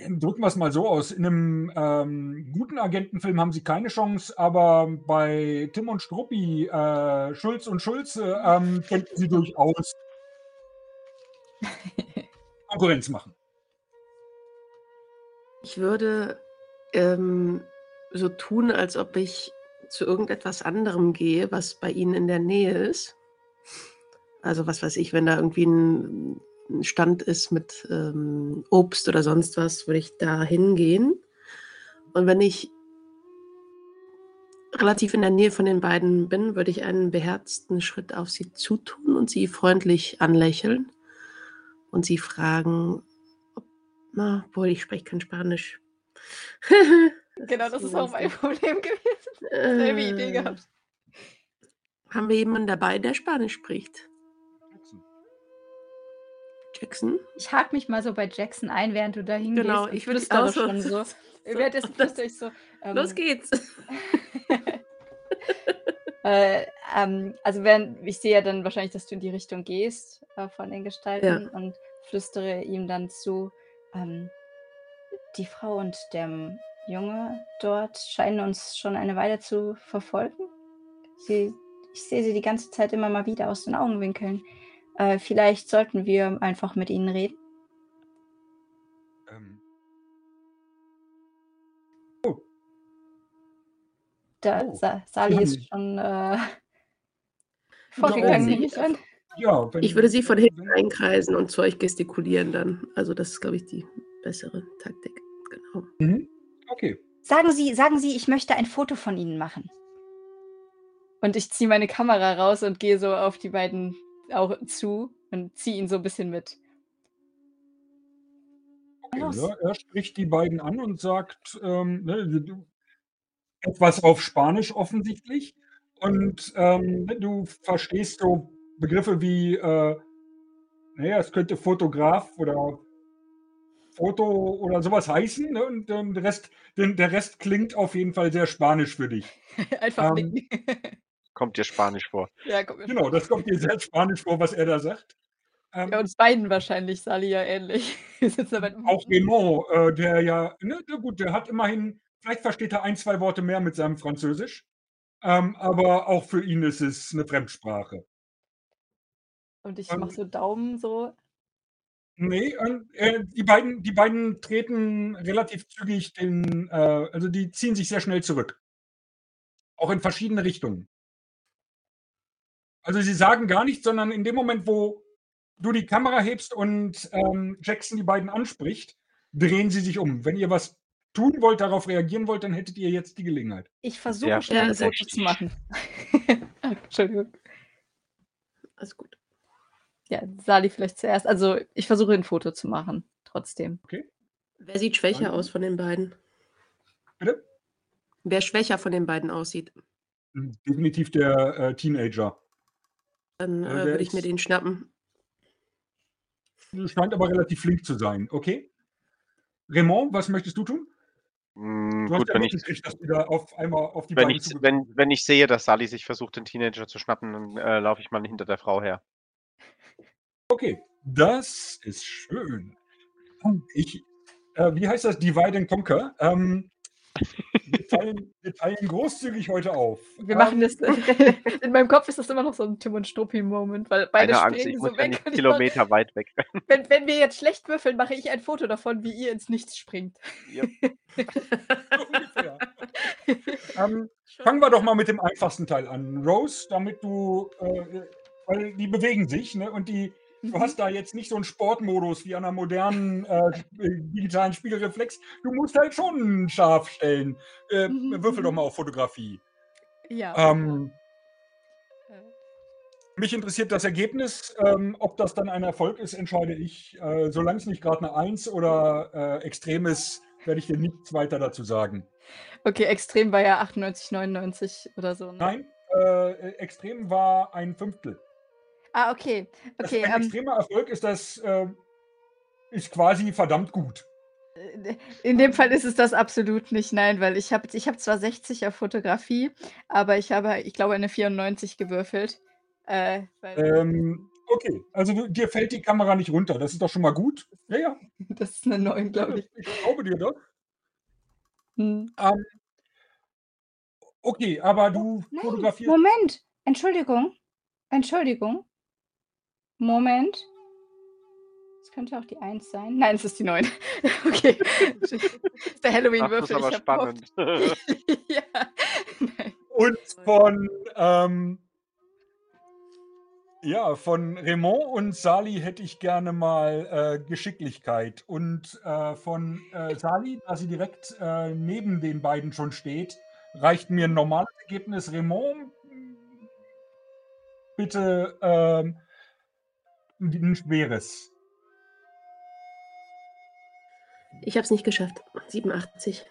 drücken wir es mal so aus. In einem ähm, guten Agentenfilm haben sie keine Chance, aber bei Tim und Struppi, äh, Schulz und Schulze, ähm, könnten sie durchaus Konkurrenz machen. Ich würde ähm, so tun, als ob ich zu irgendetwas anderem gehe, was bei ihnen in der Nähe ist. Also was weiß ich, wenn da irgendwie ein Stand ist mit ähm, Obst oder sonst was, würde ich da hingehen. Und wenn ich relativ in der Nähe von den beiden bin, würde ich einen beherzten Schritt auf sie zutun und sie freundlich anlächeln und sie fragen, ob, na, wohl, ich spreche kein Spanisch. genau, das ist auch mein Problem gewesen. Selbe Idee gehabt. Haben wir jemanden dabei, der Spanisch spricht? Jackson? Ich hake mich mal so bei Jackson ein, während du da hingehst. Genau, ich würde auch so. schon so. Währenddessen flüstere ich so. Ähm, Los geht's. äh, ähm, also während, ich sehe ja dann wahrscheinlich, dass du in die Richtung gehst äh, von den Gestalten Ja. und flüstere ihm dann zu. Ähm, die Frau und der Junge dort scheinen uns schon eine Weile zu verfolgen. Sie, ich sehe sie die ganze Zeit immer mal wieder aus den Augenwinkeln. Äh, vielleicht sollten wir einfach mit ihnen reden. Ähm, Da, Oh, Sa Sali ist haben- schon äh, Ich vorgegangen, ich ja, Ich würde sie von hinten einkreisen und zu euch gestikulieren dann. Also das ist, glaube ich, die bessere Taktik. Genau. Mhm. Okay. Sagen Sie, sagen Sie, ich möchte ein Foto von Ihnen machen. Und ich ziehe meine Kamera raus und gehe so auf die beiden auch zu und ziehe ihn so ein bisschen mit. Ja, er spricht die beiden an und sagt ähm, ne, du- etwas auf Spanisch offensichtlich. Und ähm, ne, du verstehst so Begriffe wie, äh, naja, es könnte Fotograf oder Foto oder sowas heißen. Ne? Und ähm, der, Rest, den, der Rest klingt auf jeden Fall sehr spanisch für dich. Einfach Ähm, nicken. Kommt dir Spanisch vor. ja, Genau, das kommt dir sehr spanisch vor, was er da sagt. Ähm, Ja, uns beiden wahrscheinlich, Sali ja ähnlich. Auch Raymond, äh, der ja, ne, na gut, der hat immerhin, vielleicht versteht er ein, zwei Worte mehr mit seinem Französisch, ähm, aber auch für ihn ist es eine Fremdsprache. Und ich ähm, mache so Daumen so. Nee, äh, die, beiden, die beiden treten relativ zügig den, äh, also die ziehen sich sehr schnell zurück. Auch in verschiedene Richtungen. Also sie sagen gar nichts, sondern in dem Moment, wo du die Kamera hebst und ähm, Jackson die beiden anspricht, drehen sie sich um. Wenn ihr was tun wollt, darauf reagieren wollt, dann hättet ihr jetzt die Gelegenheit. Ich versuche Sehr schnell verdächtig. zu machen. Entschuldigung. Alles gut. Ja, Sali vielleicht zuerst. Also ich versuche ein Foto zu machen, trotzdem. Wer sieht schwächer Dann- aus von den beiden? Bitte? Wer schwächer von den beiden aussieht, Definitiv der äh, Teenager. dann äh, der würde ich mir den schnappen. Scheint aber relativ flink zu sein. Okay. Raymond, was möchtest du tun? Mm, Du hast gut, ja wenn ich, mitgekriegt, dass du da auf einmal auf die wenn, beiden ich, wenn, wenn ich sehe, dass Sally sich versucht, den Teenager zu schnappen, dann äh, laufe ich mal hinter der Frau her. Okay, das ist schön. Ich, äh, wie heißt das? Divide and Conquer. Ähm, wir, teilen, wir teilen großzügig heute auf. Wir machen ähm, das. In meinem Kopf ist das immer noch so ein Tim und Struppi-Moment, weil beide Keine Angst, springen ich so muss ja weg. Kilometer weit weg. wenn, wenn wir jetzt schlecht würfeln, mache ich ein Foto davon, wie ihr ins Nichts springt. Yep. so ungefähr. ähm, fangen wir doch mal mit dem einfachsten Teil an. Rose, damit du, äh, weil die bewegen sich ne, und die. Du hast da jetzt nicht so einen Sportmodus wie an einer modernen äh, digitalen Spiegelreflex. Du musst halt schon scharf stellen. Äh, Mhm, würfel doch mhm. mal auf Fotografie. Ja. Ähm, Äh, mich interessiert das Ergebnis. Ähm, ob das dann ein Erfolg ist, entscheide ich. Äh, solange es nicht gerade eine 1 oder äh, extrem ist, werde ich dir nichts weiter dazu sagen. Okay, extrem war ja 98, 99 oder so. Ne? Nein, äh, extrem war ein Fünftel. Ah, okay. Das Okay, ein ähm, extremer Erfolg ist das äh, ist quasi verdammt gut. äh, in dem Fall ist es das absolut nicht, nein, weil ich habe ich hab zwar 60 auf Fotografie, aber ich habe, ich glaube, eine 94 gewürfelt. Äh, Ähm, okay, also du, dir fällt die Kamera nicht runter. Das ist doch schon mal gut. Ja, ja. das ist eine 9, glaube ich. Ich glaube dir doch. Hm. Ähm, okay, aber du Nein, fotografierst. Moment. Entschuldigung. Entschuldigung. Moment. Es könnte auch die 1 sein. Nein, es ist die 9. okay. Das ist der Ach, das ist Halloween-Würfel. aber spannend. ja. Nein. Und von, ähm, ja, von Raymond und Sali hätte ich gerne mal äh, Geschicklichkeit. Und äh, von äh, Sali, da sie direkt äh, neben den beiden schon steht, reicht mir ein normales Ergebnis. Raymond, bitte ähm, ein schweres. Ich habe es nicht geschafft. 87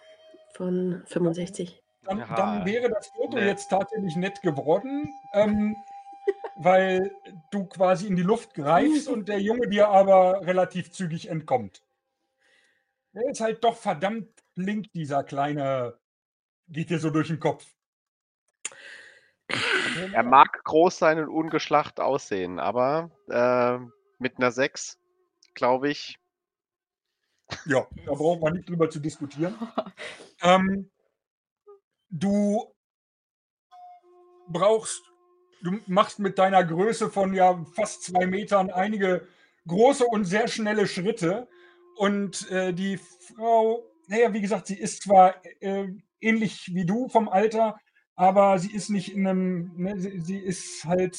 von 65. Dann, dann wäre das Foto nett. jetzt tatsächlich nett geworden, ähm, weil du quasi in die Luft greifst und der Junge dir aber relativ zügig entkommt. Der ist halt doch verdammt flink, dieser kleine, geht dir so durch den Kopf. Er mag groß sein und ungeschlacht aussehen, aber äh, mit einer 6, glaube ich, Ja, da brauchen wir nicht drüber zu diskutieren. Ähm, du brauchst, du machst mit deiner Größe von ja fast zwei Metern einige große und sehr schnelle Schritte. Und äh, die Frau, naja, wie gesagt, sie ist zwar äh, ähnlich wie du vom Alter, aber sie ist nicht in einem, ne, sie, sie ist halt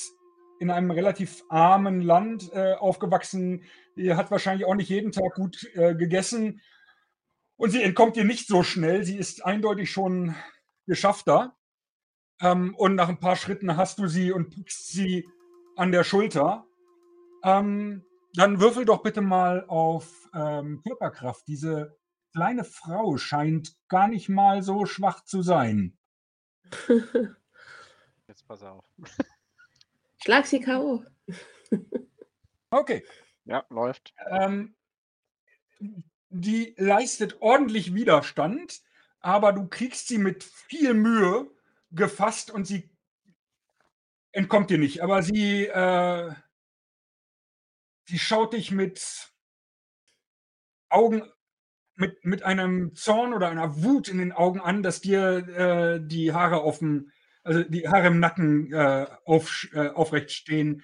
in einem relativ armen Land äh, aufgewachsen. Die hat wahrscheinlich auch nicht jeden Tag gut äh, gegessen. Und sie entkommt dir nicht so schnell. Sie ist eindeutig schon geschaffter. Ähm, und nach ein paar Schritten hast du sie und pickst sie an der Schulter. Ähm, dann würfel doch bitte mal auf ähm, Körperkraft. Diese kleine Frau scheint gar nicht mal so schwach zu sein. jetzt pass auf. Schlag sie K.O. Okay. Ja, läuft. Ähm, die leistet ordentlich Widerstand, aber du kriegst sie mit viel Mühe gefasst und sie entkommt dir nicht. Aber sie, äh, sie schaut dich mit Augen, mit, mit einem Zorn oder einer Wut in den Augen an, dass dir äh, die Haare auf dem, also die Haare im Nacken äh, auf, äh, aufrecht stehen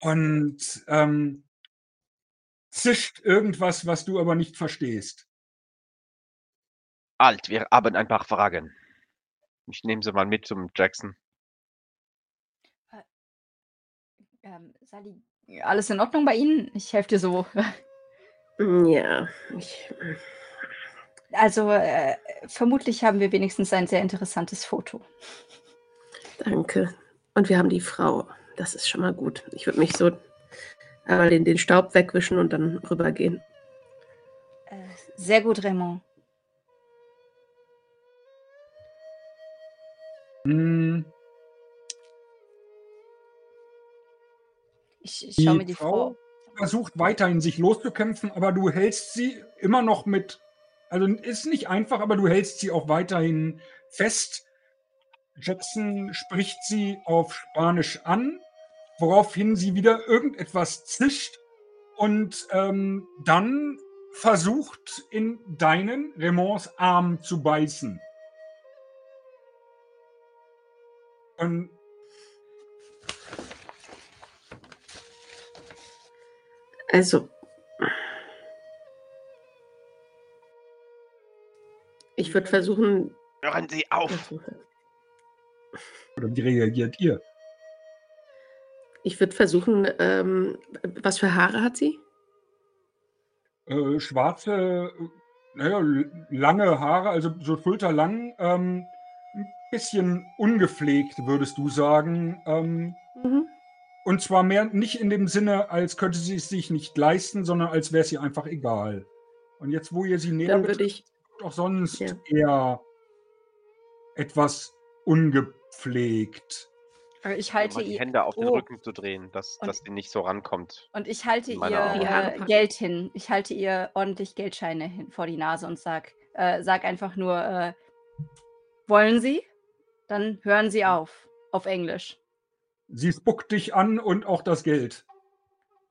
und ähm, zischt irgendwas, was du aber nicht verstehst. Alt, wir haben ein paar Fragen. Ich nehme sie mal mit zum Jackson. Ähm, Sally, Alles in Ordnung bei Ihnen? Ich helfe dir so. Ja, ich, Also, äh, vermutlich haben wir wenigstens ein sehr interessantes Foto. danke. Und wir haben die Frau. Das ist schon mal gut. Ich würde mich so einmal den, den Staub wegwischen und dann rübergehen. Äh, sehr gut, Raymond. Hm, Ich, ich Die schaue mir die Frau Frau. versucht weiterhin sich loszukämpfen, aber du hältst sie immer noch mit, also ist nicht einfach, aber du hältst sie auch weiterhin fest. Jackson spricht sie auf Spanisch an, woraufhin sie wieder irgendetwas zischt und ähm, dann versucht in deinen Raymonds Arm zu beißen. Und Also, ich würde versuchen. Hören Sie auf! oder wie reagiert ihr? Ich würde versuchen, ähm, was für Haare hat sie? Äh, schwarze, naja, lange Haare, also so schulterlang, ähm, ein bisschen ungepflegt, würdest du sagen. Ähm, Mhm. und zwar mehr nicht in dem Sinne, als könnte sie es sich nicht leisten, sondern als wäre es ihr einfach egal. Und jetzt, wo ihr sie näher Dann würde ich, auch sonst Ja. eher etwas ungepflegt. Aber ich Mal halte die ihr. Hände auf den Oh, Rücken zu drehen, dass, Und- dass sie nicht so rankommt. und ich halte ihr äh. Geld hin. Ich halte ihr ordentlich Geldscheine hin vor die Nase und sag, äh, sag einfach nur, äh, wollen Sie? Dann hören Sie auf. Auf Englisch. Sie spuckt dich an und auch das Geld.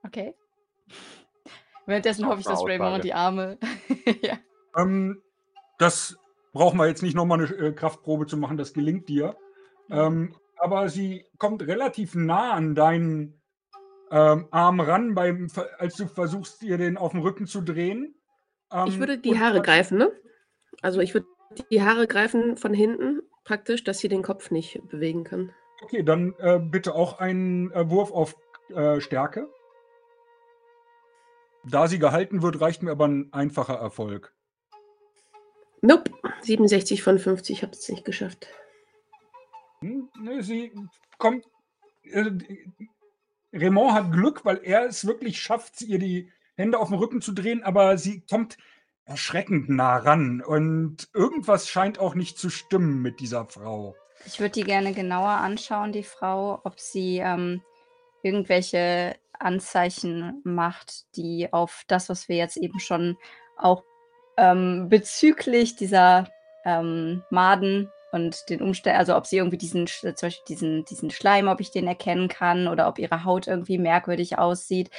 Okay. Währenddessen hoffe ich, dass Raymond die Arme. ja. Ähm, das brauchen wir jetzt nicht nochmal eine äh, Kraftprobe zu machen, das gelingt dir. Ähm, aber sie kommt relativ nah an deinen ähm, Arm ran, beim, als du versuchst, ihr den auf den Rücken zu drehen. Ähm, ich würde die Haare greifen, ne? Also ich würde die Haare greifen von hinten, praktisch, dass sie den Kopf nicht bewegen kann. Okay, dann äh, bitte auch einen äh, Wurf auf äh, Stärke. Da sie gehalten wird, reicht mir aber ein einfacher Erfolg. Nope, 67 von 50, ich habe es nicht geschafft. Hm, ne, sie kommt. Äh, Raymond hat Glück, weil er es wirklich schafft, ihr die Hände auf den Rücken zu drehen, aber sie kommt erschreckend nah ran. Und irgendwas scheint auch nicht zu stimmen mit dieser Frau. Ich würde die gerne genauer anschauen, die Frau, ob sie ähm, irgendwelche Anzeichen macht, die auf das, was wir jetzt eben schon auch ähm, bezüglich dieser ähm, Maden und den Umständen, also ob sie irgendwie diesen, Sch- zum Beispiel diesen, diesen Schleim, ob ich den erkennen kann oder ob ihre Haut irgendwie merkwürdig aussieht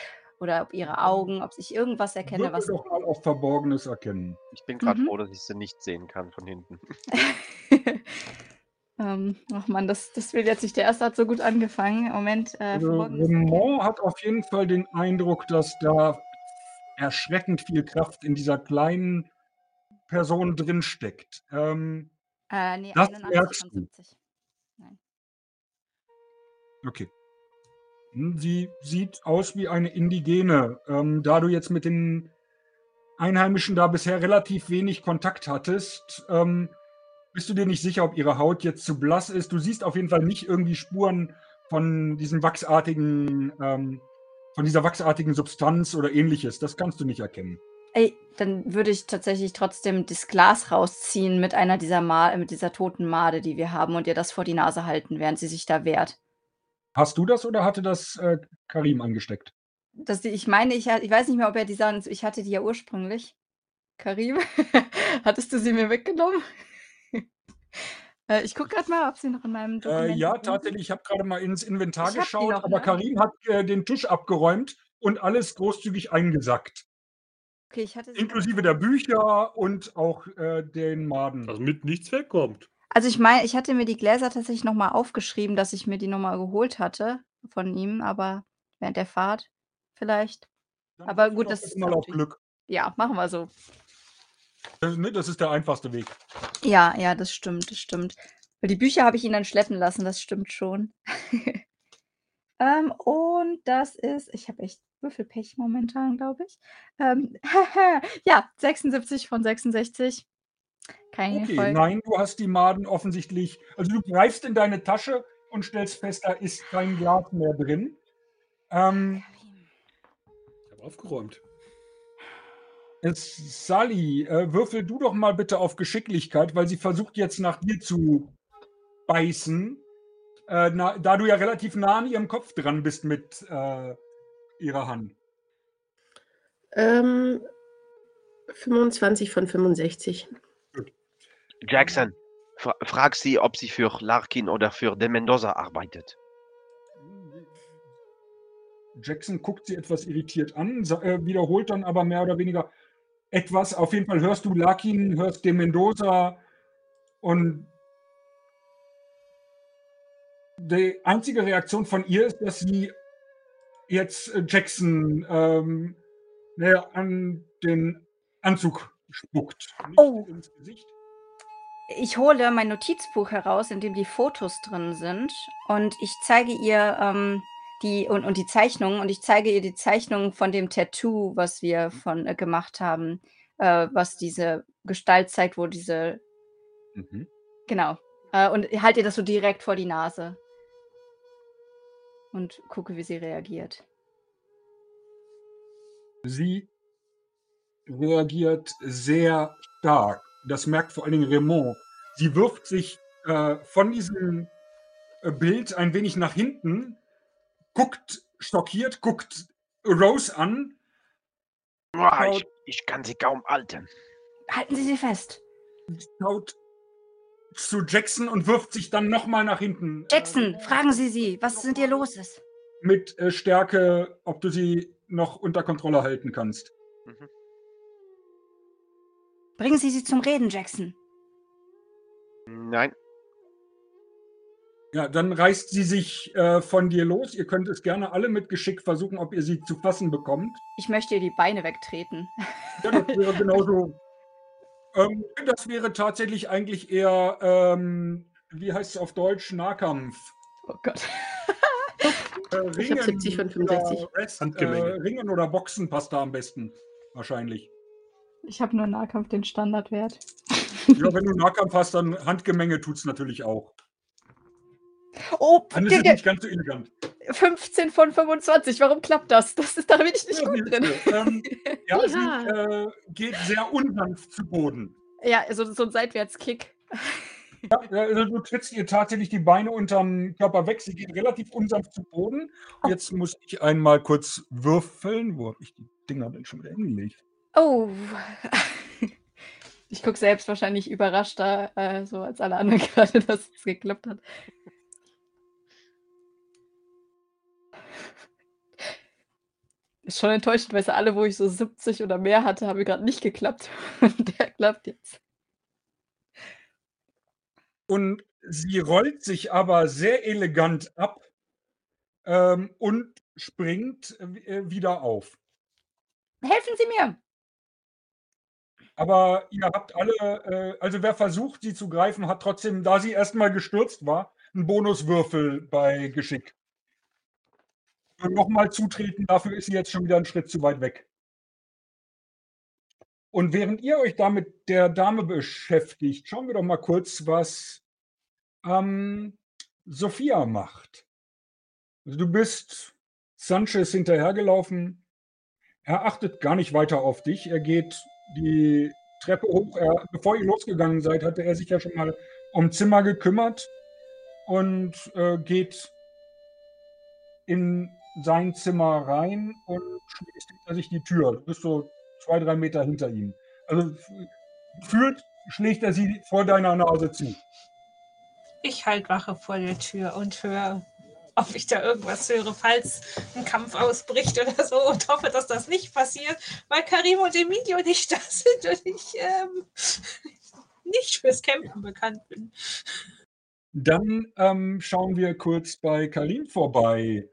oder ob ihre Augen, ob ich irgendwas erkenne, Würfel was. doch mal auf Verborgenes erkennen. Ich bin gerade Mhm. froh, dass ich sie nicht sehen kann von hinten. ähm, ach man, das, das will jetzt nicht. Der erste hat so gut angefangen. Moment. Äh, Also, verborgenes Raymond hat auf jeden Fall den Eindruck, dass da erschreckend viel Kraft in dieser kleinen Person drinsteckt. Ähm, Äh, nee, Das 81 merkst von du. 70. Nein. Okay. Hm, Sie sieht aus wie eine Indigene. Ähm, da du jetzt mit den Einheimischen da bisher relativ wenig Kontakt hattest, ähm, bist du dir nicht sicher, ob ihre Haut jetzt zu blass ist. Du siehst auf jeden Fall nicht irgendwie Spuren von diesem wachsartigen, ähm, von dieser wachsartigen Substanz oder ähnliches. Das kannst du nicht erkennen. Ey, dann würde ich tatsächlich trotzdem das Glas rausziehen mit einer dieser Ma mit dieser toten Made, die wir haben und ihr das vor die Nase halten, während sie sich da wehrt. Hast du das oder hatte das äh, Karim angesteckt? Die, ich meine, ich, ich weiß nicht mehr, ob er die sagen, ich hatte die ja ursprünglich. Karim, hattest du sie mir weggenommen? Äh, ich gucke gerade mal, ob sie noch in meinem Äh, Dokument ja, drin sind. tatsächlich. Ich habe gerade mal ins Inventar Ich geschaut, noch, aber ne? Karim hat äh, den Tisch abgeräumt und alles großzügig eingesackt. Okay, ich hatte Inklusive der Bücher und auch äh, den Maden. Damit nichts wegkommt. Also ich meine, ich hatte mir die Gläser tatsächlich noch mal aufgeschrieben, dass ich mir die noch mal geholt hatte von ihm, aber während der Fahrt vielleicht. Dann aber gut, das ist mal auf Glück. Ja, machen wir so. Das, ne, das ist der einfachste Weg. Ja, ja, das stimmt, das stimmt. Weil die Bücher habe ich ihn dann schleppen lassen, das stimmt schon. Ähm, und das ist, ich habe echt Würfelpech momentan, glaube ich. Ähm, ja, 76 von 66. Kein Okay, Erfolg. nein, du hast die Maden offensichtlich. Also du greifst in deine Tasche und stellst fest, da ist kein Glas mehr drin. Ähm, Ich habe aufgeräumt. Es, Sally, äh, würfel du doch mal bitte auf Geschicklichkeit, weil sie versucht jetzt nach dir zu beißen. Äh, na, da du ja relativ nah an ihrem Kopf dran bist mit äh, ihrer Hand. Ähm, 25 von 65. Jackson, fra frag sie, ob sie für Larkin oder für De Mendoza arbeitet. Jackson guckt sie etwas irritiert an, äh, wiederholt dann aber mehr oder weniger etwas. Auf jeden Fall hörst du Larkin, hörst de Mendoza und die einzige Reaktion von ihr ist, dass sie jetzt äh, Jackson ähm, naja, an den Anzug spuckt. Nicht Oh. ins Gesicht. Ich hole mein Notizbuch heraus, in dem die Fotos drin sind. Und ich zeige ihr ähm, die und, und die Zeichnungen. Und ich zeige ihr die Zeichnungen von dem Tattoo, was wir von äh, gemacht haben, äh, was diese Gestalt zeigt, wo diese. Mhm. Genau. Äh, und halte ihr das so direkt vor die Nase. Und gucke, wie sie reagiert. Sie reagiert sehr stark. Das merkt vor allen Dingen Raymond. Sie wirft sich äh, von diesem äh, Bild ein wenig nach hinten, guckt schockiert, guckt Rose an. Boah, ich, ich kann sie kaum halten. Halten Sie sie fest. schaut zu Jackson und wirft sich dann nochmal nach hinten. Jackson, Äh, fragen Sie sie, was sind ihr Loses? mit äh, Stärke, ob du sie noch unter Kontrolle halten kannst. Mhm. Bringen Sie sie zum Reden, Jackson. Nein, Ja, dann reißt sie sich äh, von dir los. Ihr könnt es gerne alle mit Geschick versuchen, ob ihr sie zu fassen bekommt. Ich möchte ihr die Beine wegtreten. Ja, das wäre genauso. Ähm, das wäre tatsächlich eigentlich eher, ähm, wie heißt es auf Deutsch, Nahkampf. Oh Gott. Äh, Ich hab 70 von 65. Oder Rest, äh. Ringen oder Boxen passt da am besten. Wahrscheinlich. Ich habe nur Nahkampf den Standardwert. Ja, wenn du Nahkampf hast, dann Handgemenge tut es natürlich auch. Oh, Dann ist es nicht ganz so elegant. 15 von 25. Warum klappt das? Das ist, da bin ich nicht Ja, gut drin. ähm, ja, Ja. sie äh, geht sehr unsanft zu Boden. Ja, so, so ein Seitwärtskick. Ja, also du trittst ihr tatsächlich die Beine unterm Körper weg. Sie geht relativ unsanft zu Boden. Jetzt muss ich einmal kurz würfeln. Wo habe ich die Dinger denn schon wieder hingelegt? Oh. Ich gucke selbst wahrscheinlich überraschter, äh, so als alle anderen gerade, dass es geklappt hat. Ist schon enttäuschend, weil alle, wo ich so 70 oder mehr hatte, haben gerade nicht geklappt. Und der klappt jetzt. Und sie rollt sich aber sehr elegant ab ähm, und springt äh, wieder auf. Helfen Sie mir! Aber ihr habt alle, äh, also wer versucht, sie zu greifen, hat trotzdem, da sie erstmal gestürzt war, einen Bonuswürfel bei Geschick. Nochmal zutreten, dafür ist sie jetzt schon wieder einen Schritt zu weit weg. Und während ihr euch da mit der Dame beschäftigt, schauen wir doch mal kurz, was ähm, Sophia macht. Also du bist Sanchez hinterhergelaufen. Er achtet gar nicht weiter auf dich. Er geht die Treppe hoch. Er, bevor ihr losgegangen seid, hatte er sich ja schon mal um Zimmer gekümmert und äh, geht in sein Zimmer rein und schließt hinter sich die Tür. Du bist so zwei, drei Meter hinter ihm. Also fühlt, schlägt er sie vor deiner Nase zu. Ich halt wache vor der Tür und höre, ob ich da irgendwas höre, falls ein Kampf ausbricht oder so und hoffe, dass das nicht passiert, weil Karim und Emilio nicht da sind und ich ähm, nicht fürs Campen bekannt bin. Dann ähm, schauen wir kurz bei Kalim vorbei.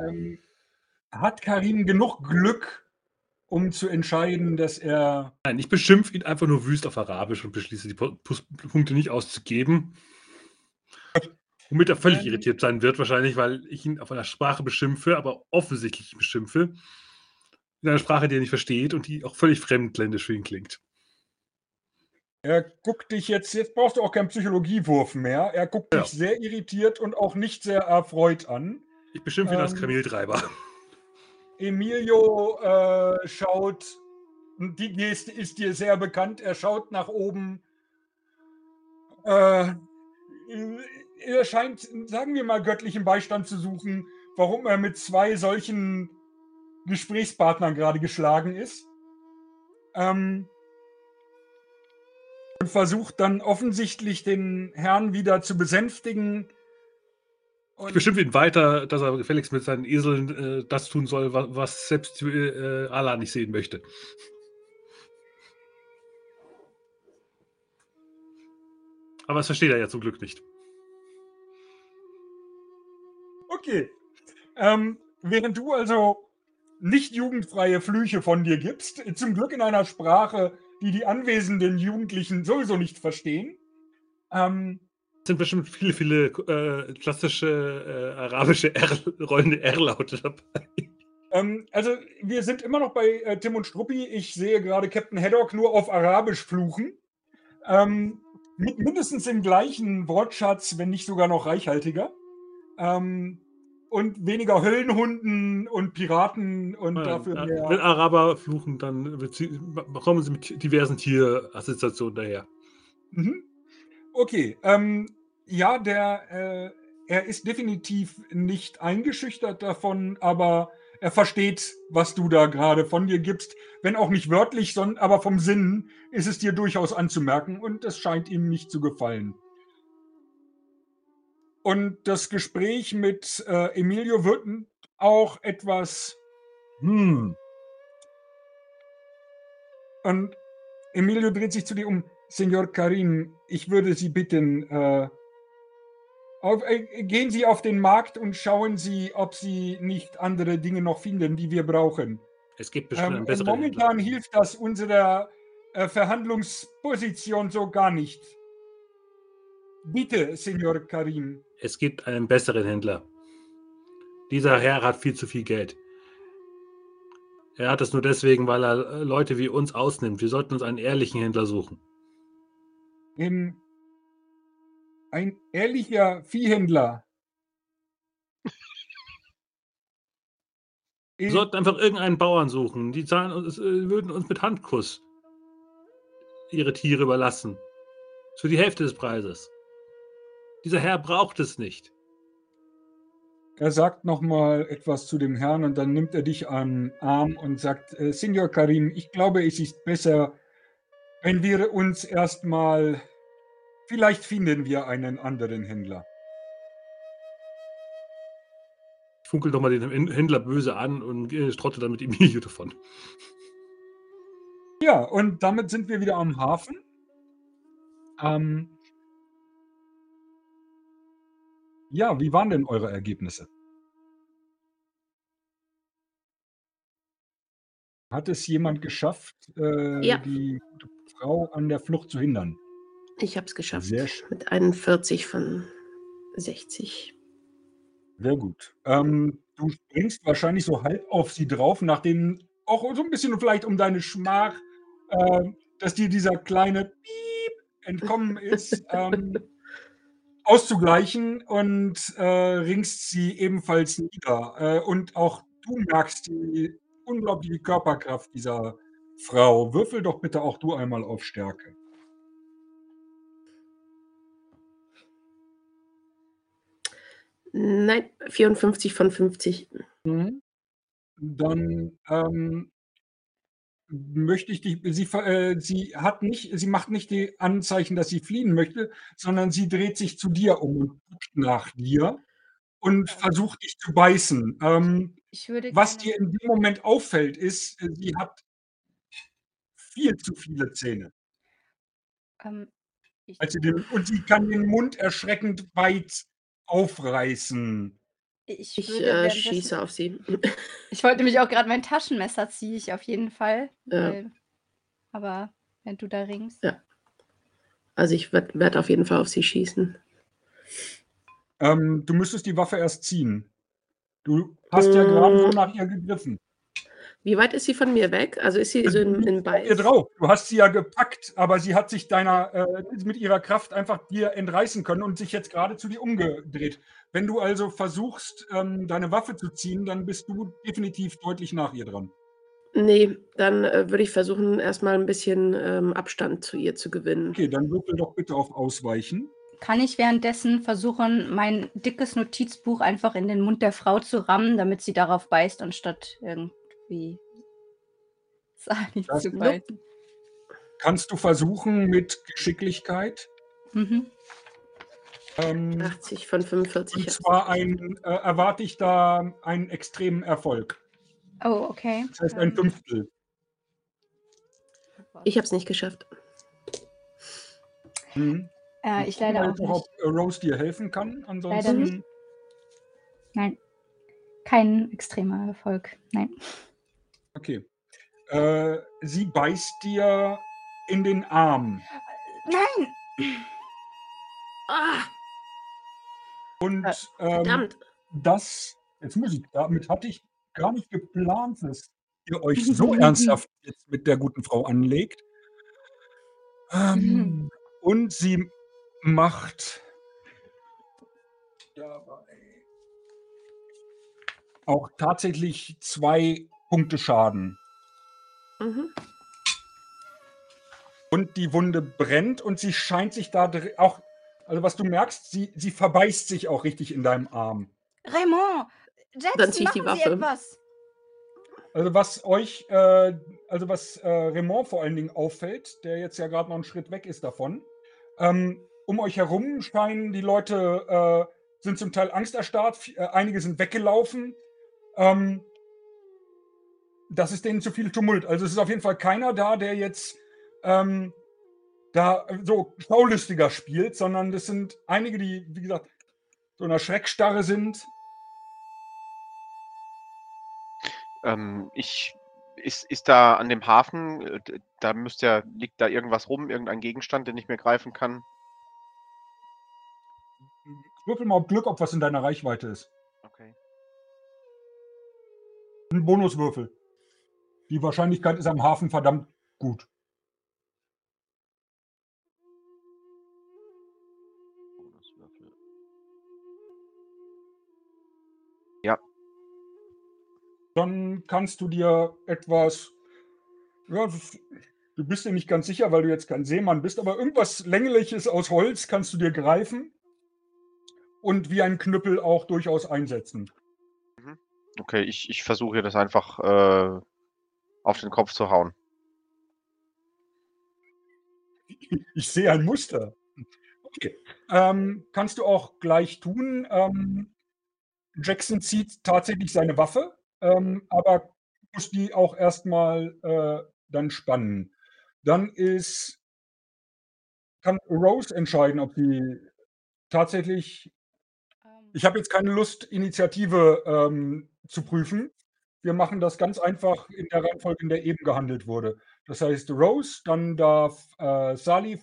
Ähm, hat Karim genug Glück, um zu entscheiden, dass er. Nein, ich beschimpfe ihn einfach nur wüst auf Arabisch und beschließe, die Punkte nicht auszugeben. Womit er völlig Ähm. irritiert sein wird, wahrscheinlich, weil ich ihn auf einer Sprache beschimpfe, aber offensichtlich beschimpfe. In einer Sprache, die er nicht versteht und die auch völlig fremdländisch für ihn klingt. Er guckt dich jetzt, jetzt brauchst du auch keinen Psychologiewurf mehr. Er guckt Ja. dich sehr irritiert und auch nicht sehr erfreut an. Ich beschimpfe ihn als Ähm. Kameltreiber. Emilio äh, schaut, die Geste ist dir sehr bekannt, er schaut nach oben. Äh, er scheint, sagen wir mal, göttlichen Beistand zu suchen, warum er mit zwei solchen Gesprächspartnern gerade geschlagen ist. Ähm, und versucht dann offensichtlich den Herrn wieder zu besänftigen. Ich Und- beschimpfe ihn weiter, dass er gefälligst mit seinen Eseln äh, das tun soll, was, was selbst äh, Allah nicht sehen möchte. Aber das versteht er ja zum Glück nicht. Okay. Ähm, während du also nicht jugendfreie Flüche von dir gibst, zum Glück in einer Sprache, die die anwesenden Jugendlichen sowieso nicht verstehen, ähm, sind bestimmt viele, viele äh, klassische äh, arabische R rollende R-Laute dabei. ähm, also wir sind immer noch bei äh, Tim und Struppi. Ich sehe gerade Captain Haddock nur auf Arabisch fluchen. Ähm, mit mindestens dem gleichen Wortschatz, wenn nicht sogar noch reichhaltiger. Ähm, und weniger Höllenhunden und Piraten und dafür Ja, mehr. Wenn Araber fluchen, dann kommen sie mit diversen Tierassoziationen daher. Mhm. Okay, ähm, ja, der, äh, er ist definitiv nicht eingeschüchtert davon, aber er versteht, was du da gerade von dir gibst. Wenn auch nicht wörtlich, sondern aber vom Sinn ist es dir durchaus anzumerken und es scheint ihm nicht zu gefallen. Und das Gespräch mit äh, Emilio wird auch etwas. Hm. Und Emilio dreht sich zu dir um. Senor Karim, ich würde Sie bitten, äh, auf, äh, gehen Sie auf den Markt und schauen Sie, ob Sie nicht andere Dinge noch finden, die wir brauchen. Es gibt bestimmt Ähm, einen besseren momentan Händler. hilft das unserer äh, Verhandlungsposition so gar nicht. Bitte, Senor Karim. Es gibt einen besseren Händler. Dieser Herr hat viel zu viel Geld. Er hat es nur deswegen, weil er äh, Leute wie uns ausnimmt. Wir sollten uns einen ehrlichen Händler suchen. Ähm, ein ehrlicher Viehhändler. Wir sollten einfach irgendeinen Bauern suchen. Die zahlen uns, äh, würden uns mit Handkuss ihre Tiere überlassen. Für die Hälfte des Preises. Dieser Herr braucht es nicht. Er sagt nochmal etwas zu dem Herrn und dann nimmt er dich am Arm und sagt, äh, Signor Karim, ich glaube, es ist besser, wenn wir uns erstmal, vielleicht finden wir einen anderen Händler. Ich funkel doch mal den Händler böse an und äh, trotte dann mit Emilio davon. Ja, und damit sind wir wieder am Hafen. Ähm, ja, wie waren denn eure Ergebnisse? Hat es jemand geschafft, äh, Ja. die gute Frau an der Flucht zu hindern? Ich habe es geschafft. Sehr schön. Mit 41 von 60. Sehr gut. Ähm, du springst wahrscheinlich so halb auf sie drauf, nachdem auch so ein bisschen vielleicht um deine Schmach, äh, dass dir dieser kleine Piep entkommen ist, ähm, auszugleichen und äh, ringst sie ebenfalls nieder. Äh, und auch du merkst die unglaubliche Körperkraft dieser Frau. Würfel doch bitte auch du einmal auf Stärke. Nein, 54 von 50. Dann ähm, möchte ich dich, sie, äh, sie hat nicht, sie macht nicht die Anzeichen, dass sie fliehen möchte, sondern sie dreht sich zu dir um und guckt nach dir und versucht dich zu beißen. Ähm, was dir in dem Moment auffällt, ist, sie hat viel zu viele Zähne. Ähm, ich, Als sie den, und sie kann den Mund erschreckend weit aufreißen. ich, Ich äh, schieße auf sie. Ich wollte nämlich auch gerade mein Taschenmesser ziehe ich auf jeden Fall. Ja. Weil, aber wenn du da ringst. Ja. Also ich werde werd auf jeden Fall auf sie schießen. Ähm, du müsstest die Waffe erst ziehen. Du hast ja gerade so Mm. nach ihr gegriffen. Wie weit ist sie von mir weg? Also ist sie so in, in ihr Beiß? drauf. Du hast sie ja gepackt, aber sie hat sich deiner äh, mit ihrer Kraft einfach dir entreißen können und sich jetzt gerade zu dir umgedreht. Wenn du also versuchst, ähm, deine Waffe zu ziehen, dann bist du definitiv deutlich nach ihr dran. Nee, dann äh, würde ich versuchen, erstmal ein bisschen ähm, Abstand zu ihr zu gewinnen. Okay, dann würfel doch bitte auf Ausweichen. Kann ich währenddessen versuchen, mein dickes Notizbuch einfach in den Mund der Frau zu rammen, damit sie darauf beißt, anstatt irgendwie Sali Das- zu beißen? Kannst du versuchen mit Geschicklichkeit. Mhm. Ähm, 80 von 45. und zwar ein, äh, erwarte ich da einen extremen Erfolg. Oh, okay. Das heißt ein Ähm, Fünftel. Ich habe es nicht geschafft. Mhm. äh, ich leider auch nicht. ob äh, Rose dir helfen kann. Ansonsten. nicht. Nein. Kein extremer Erfolg. Nein. Okay. Äh, sie beißt dir in den Arm. Nein! Ah, Und Äh, ähm, das, jetzt muss ich, damit hatte ich gar nicht geplant, dass ihr euch so ernsthaft jetzt mit der guten Frau anlegt. Ähm, und sie macht dabei auch tatsächlich zwei Punkte Schaden. Mhm. Und die Wunde brennt und sie scheint sich da auch, also was du merkst, sie, sie verbeißt sich auch richtig in deinem Arm. Raymond! Jackson, Dann zieh ich die Waffe. etwas! Also was euch, äh, also was äh, Raymond vor allen Dingen auffällt, der jetzt ja gerade noch einen Schritt weg ist davon, ähm, um euch herum scheinen die Leute, äh, sind zum Teil angsterstarrt, äh, einige sind weggelaufen. Ähm, das ist denen zu viel Tumult. Also es ist auf jeden Fall keiner da, der jetzt ähm, da so schaulustiger spielt, sondern das sind einige, die, wie gesagt, so in einer Schreckstarre sind. Ähm, ich, ist, ist da an dem Hafen, äh, da müsste ja, liegt da irgendwas rum, irgendein Gegenstand, den ich mir greifen kann? Würfel mal auf Glück, ob was in deiner Reichweite ist. Okay. Ein Bonuswürfel. Die Wahrscheinlichkeit ist am Hafen verdammt gut. Bonuswürfel. Dann kannst du dir etwas. Ja, du bist dir nicht ganz sicher, weil du jetzt kein Seemann bist, aber irgendwas Längliches aus Holz kannst du dir greifen und wie ein Knüppel auch durchaus einsetzen. Okay, ich, ich versuche hier das einfach äh, auf den Kopf zu hauen. Ich sehe ein Muster. Okay. Ähm, kannst du auch gleich tun. Ähm, Jackson zieht tatsächlich seine Waffe, ähm, aber muss die auch erstmal äh, dann spannen. Dann ist, kann Rose entscheiden, ob sie tatsächlich. Ähm, Ich habe jetzt keine Lust, Initiative ähm, zu prüfen. Wir machen das ganz einfach in der Reihenfolge, in der eben gehandelt wurde. Das heißt, Rose, dann darf äh, Sali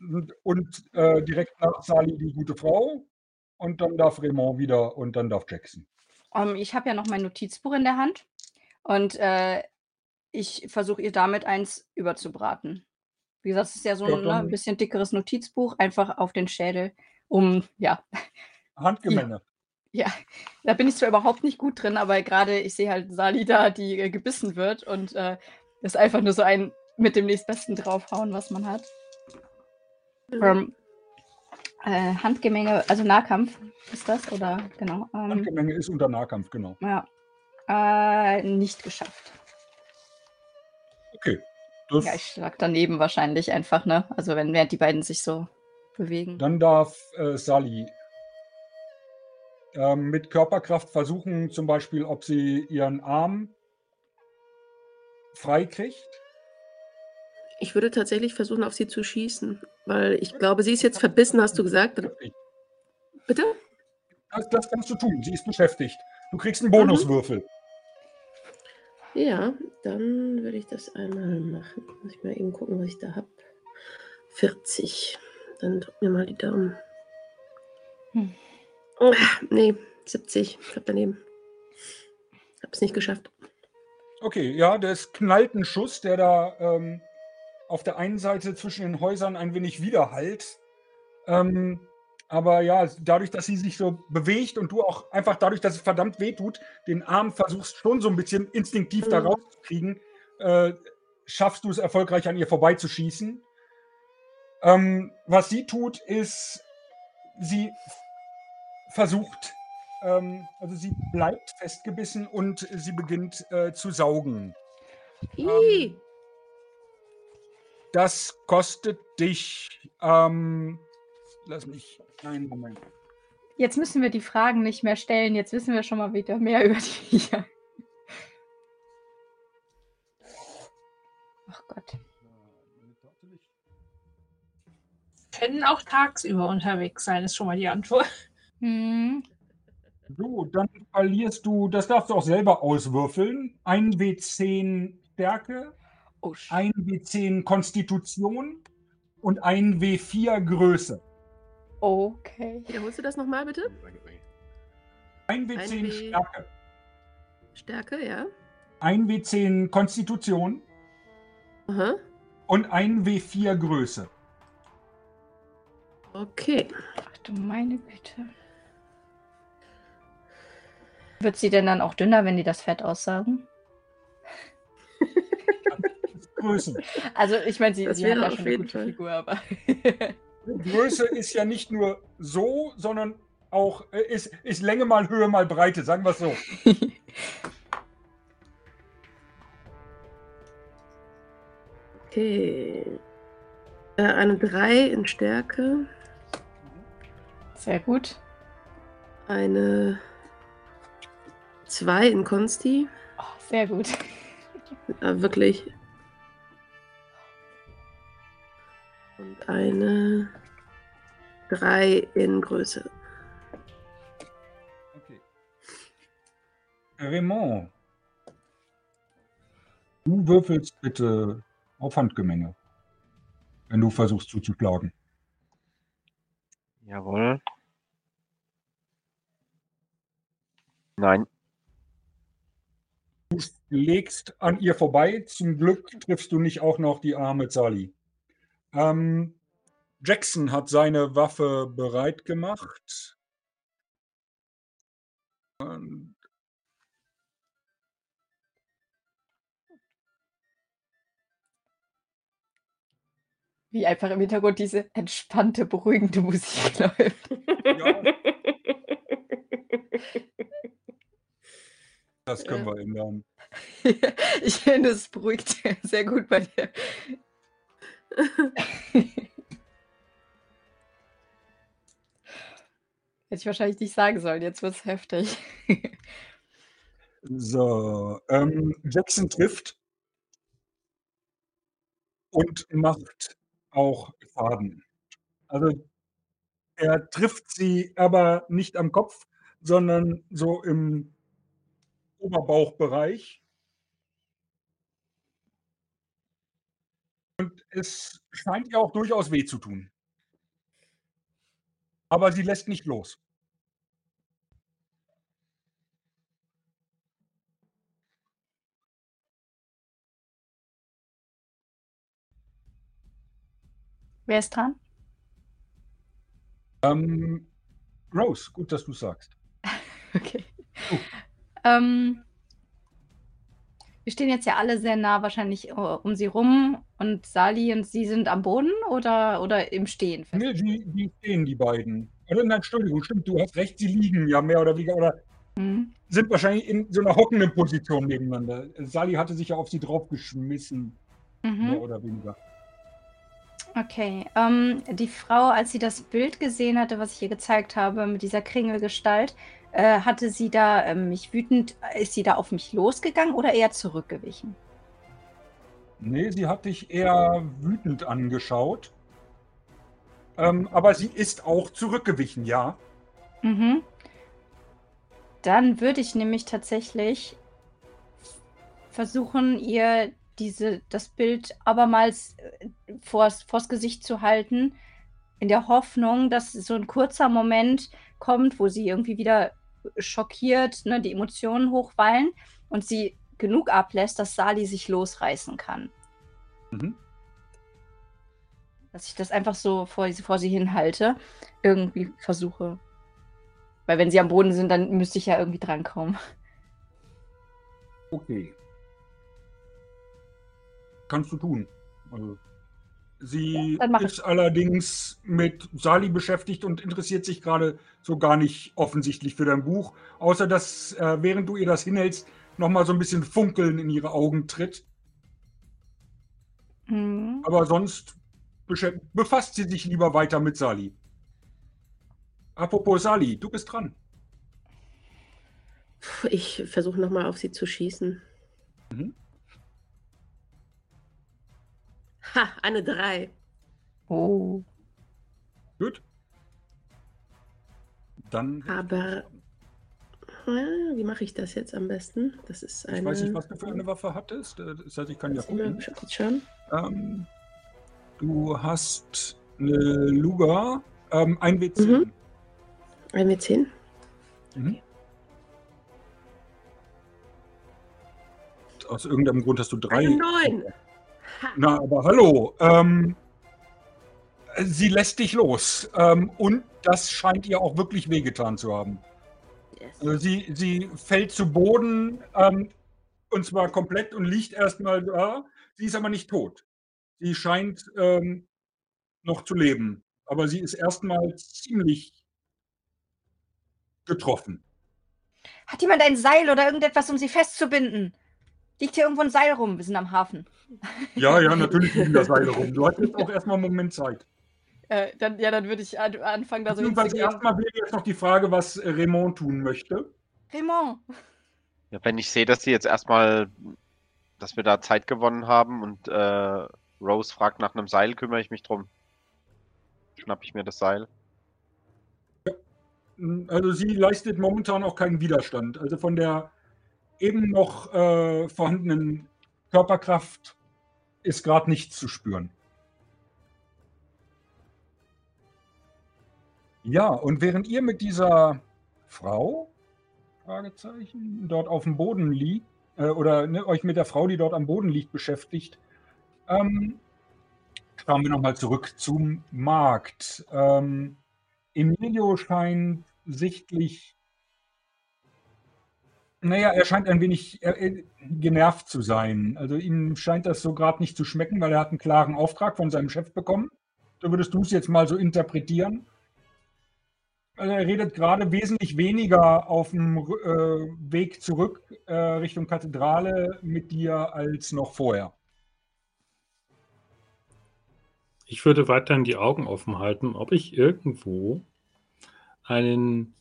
und, und äh, direkt nach Sali die gute Frau und dann darf Raymond wieder und dann darf Jackson. Ähm, ich habe ja noch mein Notizbuch in der Hand und äh, ich versuche ihr damit eins überzubraten. Wie gesagt, es ist ja so ein ne, bisschen dickeres Notizbuch, einfach auf den Schädel, um, ja, Handgemenge. Ja, da bin ich zwar überhaupt nicht gut drin, aber gerade ich sehe halt Sali da, die äh, gebissen wird und äh, das ist einfach nur so ein mit dem nächstbesten draufhauen, was man hat. Ähm, äh, Handgemenge, also Nahkampf ist das, oder genau. Ähm, Handgemenge ist unter Nahkampf, genau. ja. Äh, nicht geschafft. Okay. Das, Ja, ich schlag daneben wahrscheinlich einfach, ne? Also wenn während die beiden sich so bewegen. Dann darf äh, Sally ähm, mit Körperkraft versuchen, zum Beispiel, ob sie ihren Arm freikriegt. Ich würde tatsächlich versuchen, auf sie zu schießen, weil ich glaube, sie ist jetzt verbissen, hast du gesagt. Bitte? Das, das kannst du tun. Sie ist beschäftigt. Du kriegst einen Bonuswürfel. Ja, dann würde ich das einmal machen. Muss ich mal eben gucken, was ich da habe. 40. Dann drück mir mal die Daumen. Ah, Nee, 70. Ich hab daneben. Hab's nicht geschafft. Okay, ja, das knallt ein Schuss, der da ähm, auf der einen Seite zwischen den Häusern ein wenig widerhallt. Ähm, aber ja, dadurch, dass sie sich so bewegt und du auch einfach dadurch, dass es verdammt weh tut, den Arm versuchst schon so ein bisschen instinktiv da Mhm. rauszukriegen, äh, schaffst du es erfolgreich an ihr vorbeizuschießen. Ähm, was sie tut, ist, sie versucht, ähm, also sie bleibt festgebissen und sie beginnt äh, zu saugen. Ih, Das kostet dich, ähm, lass mich, einen Moment. Jetzt müssen wir die Fragen nicht mehr stellen. Jetzt wissen wir schon mal wieder mehr über die Viecher. Ach Gott. Können auch tagsüber unterwegs sein, ist schon mal die Antwort. Hm. So, dann verlierst du, das darfst du auch selber auswürfeln, ein W10 Stärke, Oh, sch- ein W10 Konstitution und ein W4 Größe. okay. wiederholst du das nochmal bitte? Ein W10 W- Stärke, Stärke, ja. ein W10 Konstitution Aha. und ein W4 Größe. Okay. Ach du meine Güte. Wird sie denn dann auch dünner, wenn die das Fett aussaugen? Größe. Also ich meine, sie, sie hat wäre ja auf schon eine gute Fall. Figur, aber. Größe ist ja nicht nur so, sondern auch äh, ist, ist Länge mal Höhe mal Breite, sagen wir es so. Okay. Äh, eine 3 in Stärke. Sehr gut. Eine 2 in Konsti. Oh, sehr gut. Äh, wirklich. Und eine 3 in Größe. Okay. Raymond. Du würfelst bitte auf Handgemenge, wenn du versuchst zuzuschlagen. Jawohl. Nein. Du legst an ihr vorbei. Zum Glück triffst du nicht auch noch die arme Sally. Ähm, Jackson hat seine Waffe bereit gemacht. Und Wie einfach im Hintergrund diese entspannte, beruhigende Musik läuft. Ja. das können Ja. wir ändern. ich finde, es beruhigt sehr gut bei dir. Hätte ich wahrscheinlich nicht sagen sollen, jetzt wird es heftig. So, ähm, Jackson trifft und macht auch Schaden. Also er trifft sie aber nicht am Kopf, sondern so im Oberbauchbereich. Und es scheint ihr auch durchaus weh zu tun. Aber sie lässt nicht los. Wer ist dran? Ähm, Rose, gut, dass du sagst. Okay. Oh. Ähm, wir stehen jetzt ja alle sehr nah wahrscheinlich äh, um sie rum und Sali und sie sind am Boden oder, oder im Stehen? Nee, die, die stehen, die beiden. Oder nein, Entschuldigung, stimmt, du hast recht, sie liegen ja mehr oder weniger oder Mhm. sind wahrscheinlich in so einer hockenden Position nebeneinander. Sally hatte sich ja auf sie draufgeschmissen, mehr Mhm. oder weniger. Okay. Ähm, die Frau, als sie das Bild gesehen hatte, was ich ihr gezeigt habe, mit dieser Kringelgestalt, äh, hatte sie da ähm, mich wütend, ist sie da auf mich losgegangen oder eher zurückgewichen? Nee, sie hat dich eher wütend angeschaut. Ähm, aber sie ist auch zurückgewichen, ja. Mhm. Dann würde ich nämlich tatsächlich versuchen, ihr diese, das Bild abermals äh, vors, vors Gesicht zu halten, in der Hoffnung, dass so ein kurzer Moment kommt, wo sie irgendwie wieder schockiert, ne, die Emotionen hochwallen und sie genug ablässt, dass Sali sich losreißen kann. Mhm. Dass ich das einfach so vor, vor sie hinhalte, irgendwie versuche. Weil wenn sie am Boden sind, dann müsste ich ja irgendwie drankommen. Okay. Kannst du tun. Also, sie Ja, ist allerdings mit Sali beschäftigt und interessiert sich gerade so gar nicht offensichtlich für dein Buch, außer dass, äh, während du ihr das hinhältst, nochmal so ein bisschen Funkeln in ihre Augen tritt. Mhm. Aber sonst befasst sie sich lieber weiter mit Sali. Apropos Sali, du bist dran. Ich versuche nochmal auf sie zu schießen. Mhm. Ha, eine 3. Oh. Gut. Dann. Aber ja, wie mache ich das jetzt am besten? Das ist eine. Ich weiß nicht, was du für eine Waffe hattest. Äh, Das heißt, ich kann ja Warte mal, gucken. schau jetzt schon. Ähm, du hast eine Luger, ähm, ein W10. Mhm. Ein W10. Mhm. Aus irgendeinem Grund hast du drei. Eine 9. Na, aber hallo. Ähm, sie lässt dich los. Ähm, und das scheint ihr auch wirklich wehgetan zu haben. Yes. Also sie, sie fällt zu Boden ähm, und zwar komplett und liegt erstmal da. Sie ist aber nicht tot. Sie scheint ähm, noch zu leben. Aber sie ist erstmal ziemlich getroffen. Hat jemand ein Seil oder irgendetwas, um sie festzubinden? Liegt hier irgendwo ein Seil rum? Wir sind am Hafen. Ja, ja, natürlich liegen da Seile rum. Du hast jetzt auch erstmal einen Moment Zeit. Äh, dann, ja, dann würde ich an, anfangen, da so hinzugehen. erstmal wäre jetzt noch die Frage, was äh, Raymond tun möchte. Raymond! Ja, wenn ich sehe, dass sie jetzt erstmal, dass wir da Zeit gewonnen haben und äh, Rose fragt nach einem Seil, kümmere ich mich drum. Schnapp ich mir das Seil. Also sie leistet momentan auch keinen Widerstand. Also von der eben noch äh, vorhandenen Körperkraft ist gerade nichts zu spüren. Ja, und während ihr mit dieser Frau, Fragezeichen, dort auf dem Boden liegt, äh, oder ne, euch mit der Frau, die dort am Boden liegt, beschäftigt, ähm, schauen wir nochmal zurück zum Markt. Ähm, Emilio scheint sichtlich, naja, er scheint ein wenig äh, äh, genervt zu sein. Also ihm scheint das so gerade nicht zu schmecken, weil er hat einen klaren Auftrag von seinem Chef bekommen. So würdest du es jetzt mal so interpretieren. Also er redet gerade wesentlich weniger auf dem äh, Weg zurück äh, Richtung Kathedrale mit dir als noch vorher. Ich würde weiterhin die Augen offen halten, ob ich irgendwo einen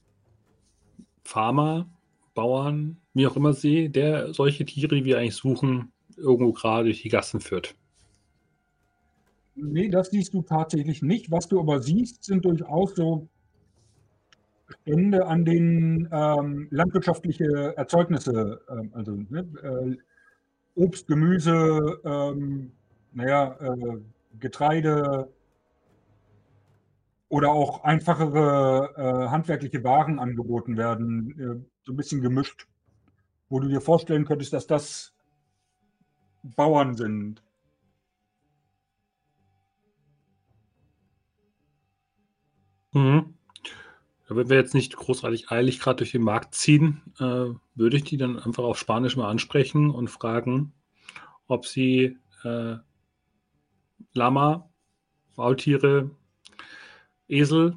Farmer, Bauern, wie auch immer sehe, der solche Tiere, wie wir eigentlich suchen, irgendwo gerade durch die Gassen führt. Nee, das siehst du tatsächlich nicht. Was du aber siehst, sind durchaus so Stände, an denen ähm, landwirtschaftliche Erzeugnisse, ähm, also ne, äh, Obst, Gemüse, ähm, naja, äh, Getreide oder auch einfachere äh, handwerkliche Waren angeboten werden, äh, so ein bisschen gemischt, wo du dir vorstellen könntest, dass das Bauern sind. Mhm. Ja, Wenn wir jetzt nicht großartig eilig gerade durch den Markt ziehen, äh, würde ich die dann einfach auf Spanisch mal ansprechen und fragen, ob sie äh, Lama, Maultiere, Esel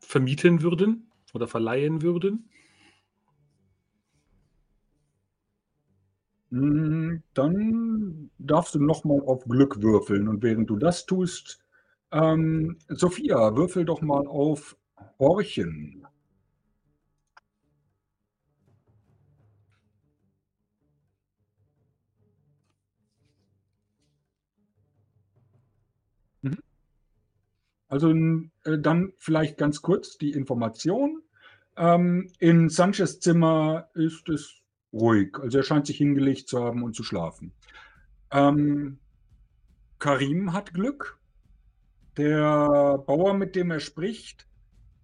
vermieten würden oder verleihen würden. Mm, Dann darfst du nochmal auf Glück würfeln. Und während du das tust, ähm, Sophia, würfel doch mal auf Horchen. Mhm. Also äh, dann vielleicht ganz kurz die Information. Ähm, in Sanchez Zimmer ist es ruhig. Also er scheint sich hingelegt zu haben und zu schlafen. Ähm, Karim hat Glück. Der Bauer, mit dem er spricht,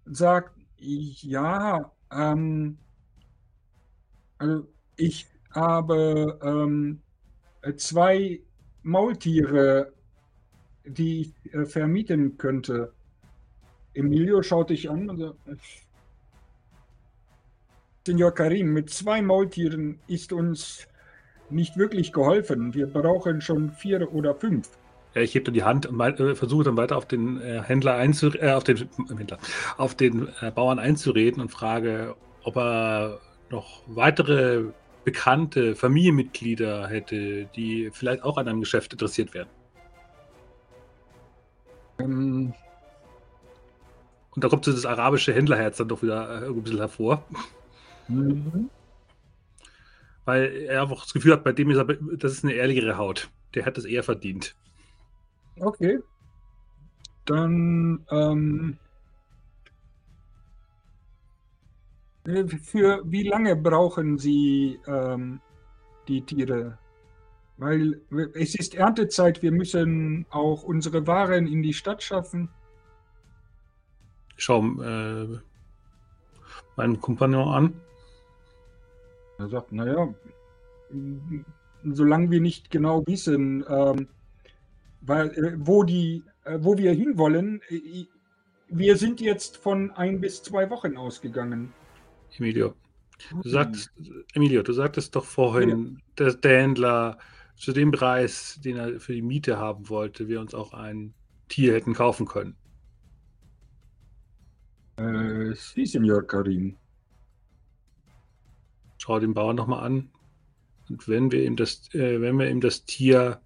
sagt, Ja, ähm, also ich habe ähm, zwei Maultiere, die ich äh, vermieten könnte. Emilio schaut dich an und sagt, Senor Karim, mit zwei Maultieren ist uns nicht wirklich geholfen. Wir brauchen schon vier oder fünf. Ja, ich hebe dann die Hand und äh, versuche dann weiter auf den äh, Händler einzu äh, auf den Händler, auf den äh, Bauern einzureden und frage, ob er noch weitere bekannte Familienmitglieder hätte, die vielleicht auch an einem Geschäft interessiert wären. Ähm. Und da kommt so das arabische Händlerherz dann doch wieder äh, ein bisschen hervor. Mhm. Weil er einfach das Gefühl hat, bei dem ist er, das ist eine ehrlichere Haut. Der hat es eher verdient. Okay. Dann ähm, äh, für wie lange brauchen Sie ähm, die Tiere? Weil es ist Erntezeit, wir müssen auch unsere Waren in die Stadt schaffen. Schau äh, meinen Kompagnon an. Er sagt, naja, solange wir nicht genau wissen, ähm, weil, äh, wo, die, äh, wo wir hinwollen, äh, wir sind jetzt von ein bis zwei Wochen ausgegangen. Emilio, du sagtest, Emilio, du sagtest doch vorhin, ja. dass der Händler zu dem Preis, den er für die Miete haben wollte, wir uns auch ein Tier hätten kaufen können. Äh, Sie, Senor Karim. Schau den Bauern nochmal an. Und wenn wir ihm das, äh, wenn wir ihm das Tier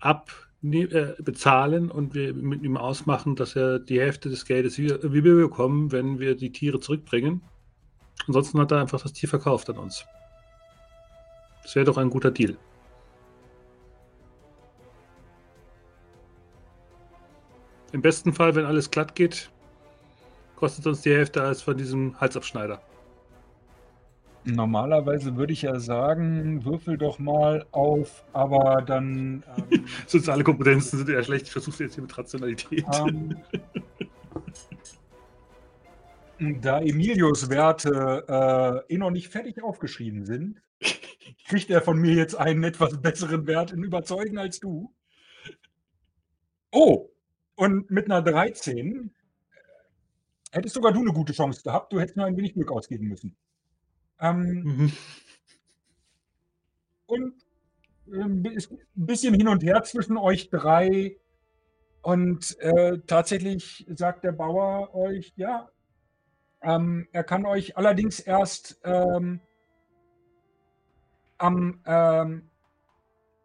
abbezahlen äh, und wir mit ihm ausmachen, dass er die Hälfte des Geldes wieder, wie wir bekommen, wenn wir die Tiere zurückbringen. Ansonsten hat er einfach das Tier verkauft an uns. Das wäre doch ein guter Deal. Im besten Fall, wenn alles glatt geht, kostet uns die Hälfte als von diesem Halsabschneider. Normalerweise würde ich ja sagen, würfel doch mal auf, aber dann. Ähm, Soziale Kompetenzen sind eher schlecht. Ich versuche jetzt hier mit Rationalität. Ähm, da Emilios Werte äh, eh noch nicht fertig aufgeschrieben sind, kriegt er von mir jetzt einen etwas besseren Wert in Überzeugen als du. Oh, und mit einer 13 hättest sogar du eine gute Chance gehabt. Du hättest nur ein wenig Glück ausgeben müssen. Ähm, mhm. Und ähm, ein bisschen hin und her zwischen euch drei. Und äh, tatsächlich sagt der Bauer euch, ja, ähm, er kann euch allerdings erst ähm, am ähm,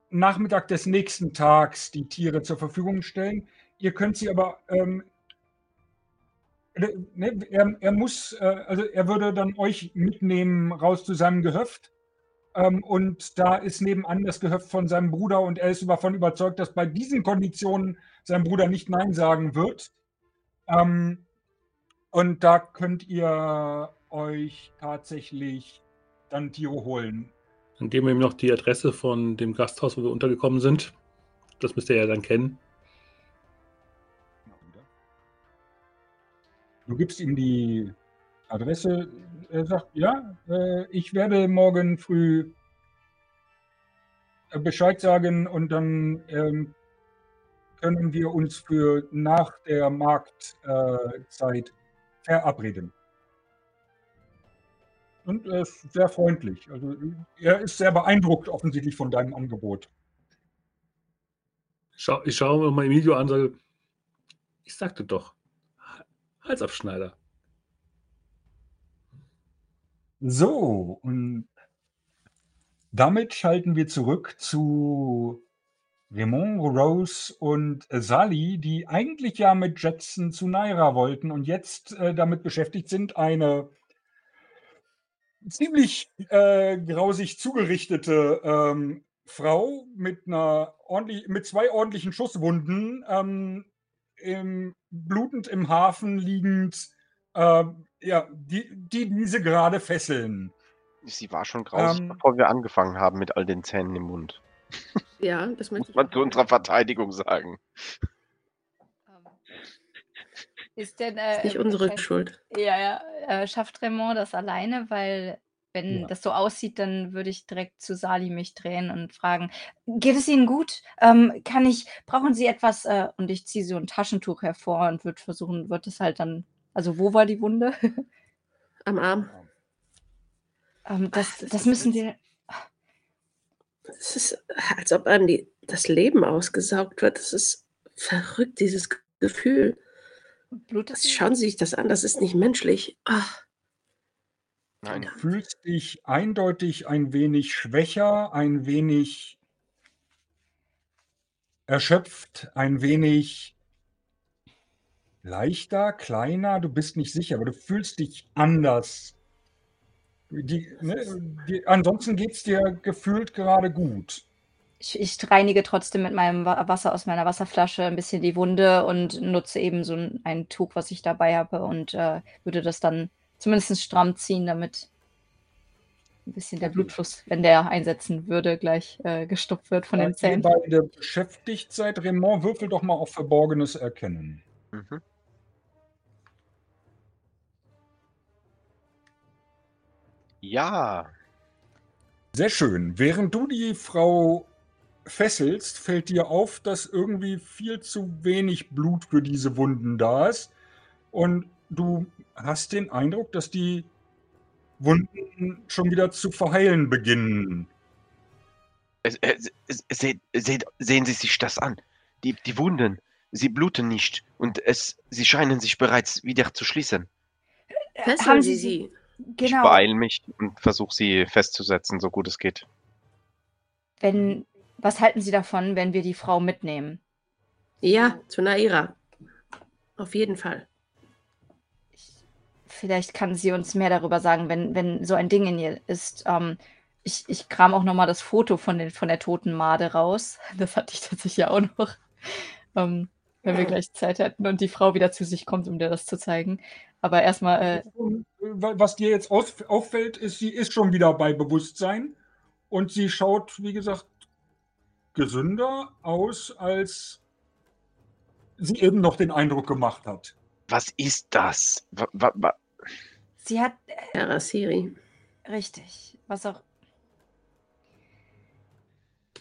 Nachmittag des nächsten Tags die Tiere zur Verfügung stellen. Ihr könnt sie aber ähm, Ne, er, er, muss, äh, also er würde dann euch mitnehmen raus zu seinem Gehöft. Ähm, und da ist nebenan das Gehöft von seinem Bruder und er ist davon überzeugt, dass bei diesen Konditionen sein Bruder nicht Nein sagen wird. Ähm, und da könnt ihr euch tatsächlich dann Tiere holen. Dann geben wir ihm noch die Adresse von dem Gasthaus, wo wir untergekommen sind. Das müsst ihr ja dann kennen. Du gibst ihm die Adresse. Er sagt, ja, äh, ich werde morgen früh äh, Bescheid sagen und dann ähm, können wir uns für nach der Marktzeit verabreden. Und er ist sehr freundlich. Also er ist sehr beeindruckt offensichtlich von deinem Angebot. Ich schaue mir mal Emilio an und sage, ich sagte doch, Halsabschneider. So, und damit schalten wir zurück zu Raymond, Rose und Sally, die eigentlich ja mit Jetson zu Naira wollten und jetzt äh, damit beschäftigt sind, eine ziemlich äh, grausig zugerichtete ähm, Frau mit einer ordentlich, mit zwei ordentlichen Schusswunden ähm, im, blutend im Hafen liegend, äh, ja, die, die diese gerade fesseln. Sie war schon grausig, ähm, bevor wir angefangen haben mit all den Zähnen im Mund. Ja, das muss man zu unserer Verteidigung sagen. Ist denn, Ist nicht äh, unsere Schuld. ja, ja, äh, schafft Raymond das alleine? Weil, wenn Ja. das so aussieht, dann würde ich direkt zu Sali mich drehen und fragen: Geht es Ihnen gut? Ähm, kann ich, brauchen Sie etwas? Äh, und ich ziehe so ein Taschentuch hervor und würde versuchen, wird es halt dann, also wo war die Wunde? Am Arm. ähm, das, Ach, das das müssen wir. Es ist, als ob einem die, das Leben ausgesaugt wird. Das ist verrückt, dieses Ge- Gefühl. Blutet sie? Schauen Sie sich das an, das ist nicht menschlich. Ach, Nein. Du fühlst dich eindeutig ein wenig schwächer, ein wenig erschöpft, ein wenig leichter, kleiner. Du bist nicht sicher, aber du fühlst dich anders. Die, ne, die, ansonsten geht es dir gefühlt gerade gut. Ich, ich reinige trotzdem mit meinem Wa- Wasser aus meiner Wasserflasche ein bisschen die Wunde und nutze eben so ein, ein Tuch, was ich dabei habe und äh, würde das dann zumindest stramm ziehen, damit ein bisschen der Blutfluss, wenn der einsetzen würde, gleich äh, gestoppt wird von Da den ihr Zähnen. beide beschäftigt seid, Raymond, würfel doch mal auf Verborgenes erkennen. Mhm. Ja. Sehr schön. Während du die Frau fesselst, fällt dir auf, dass irgendwie viel zu wenig Blut für diese Wunden da ist. Und du hast den Eindruck, dass die Wunden schon wieder zu verheilen beginnen. Es- es- es- Seht, seht, sehen Sie sich das an. Die, die Wunden, sie bluten nicht und es, sie scheinen sich bereits wieder zu schließen. fesseln haben Sie Sie sie. Ich Genau, beeile mich und versuche sie festzusetzen, so gut es geht. wenn, was halten Sie davon, wenn wir die Frau mitnehmen? Ja, zu Naira. Auf jeden Fall. Vielleicht kann sie uns mehr darüber sagen, wenn, wenn so ein Ding in ihr ist. Ähm, ich, ich kram auch nochmal das Foto von, den, von der toten Made raus. Das hatte ich tatsächlich auch noch. Ähm, wenn wir gleich Zeit hätten und die Frau wieder zu sich kommt, um dir das zu zeigen. Aber erstmal, äh, Was dir jetzt auffällt, ist, sie ist schon wieder bei Bewusstsein und sie schaut, wie gesagt, gesünder aus, als sie eben noch den Eindruck gemacht hat. Was ist das? Wa, sie hat, Herr Siri. richtig, was auch.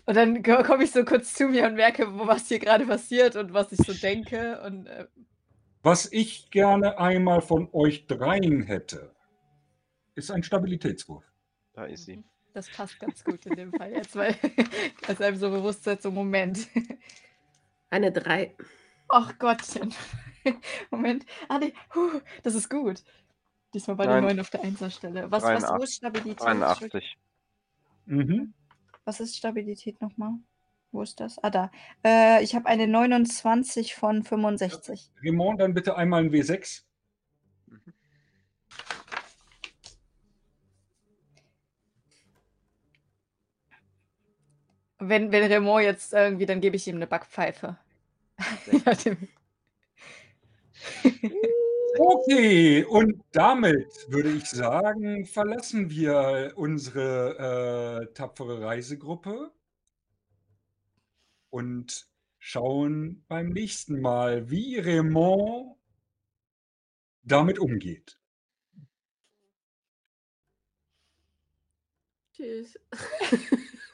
Und dann komme ich so kurz zu mir und merke, wo- was hier gerade passiert und was ich so denke. Und äh, Was ich gerne einmal von euch dreien hätte, ist ein Stabilitätswurf. da ist sie. Das passt ganz gut in dem Fall jetzt, weil es einem so bewusst wird, so Moment. Eine drei. Ach Gottchen. Moment. Ah, nee. Puh, das ist gut. Diesmal bei den neun auf der Einserstelle. Was, was, wo ist Stabilität? 81. Mhm. Was ist Stabilität nochmal? Wo ist das? Ah, da. Äh, ich habe eine 29 von 65. Raymond, dann bitte einmal ein W6. Wenn, wenn Raymond jetzt irgendwie, dann gebe ich ihm eine Backpfeife. Okay, und damit würde ich sagen, verlassen wir unsere äh, tapfere Reisegruppe und schauen beim nächsten Mal, wie Raymond damit umgeht. Tschüss.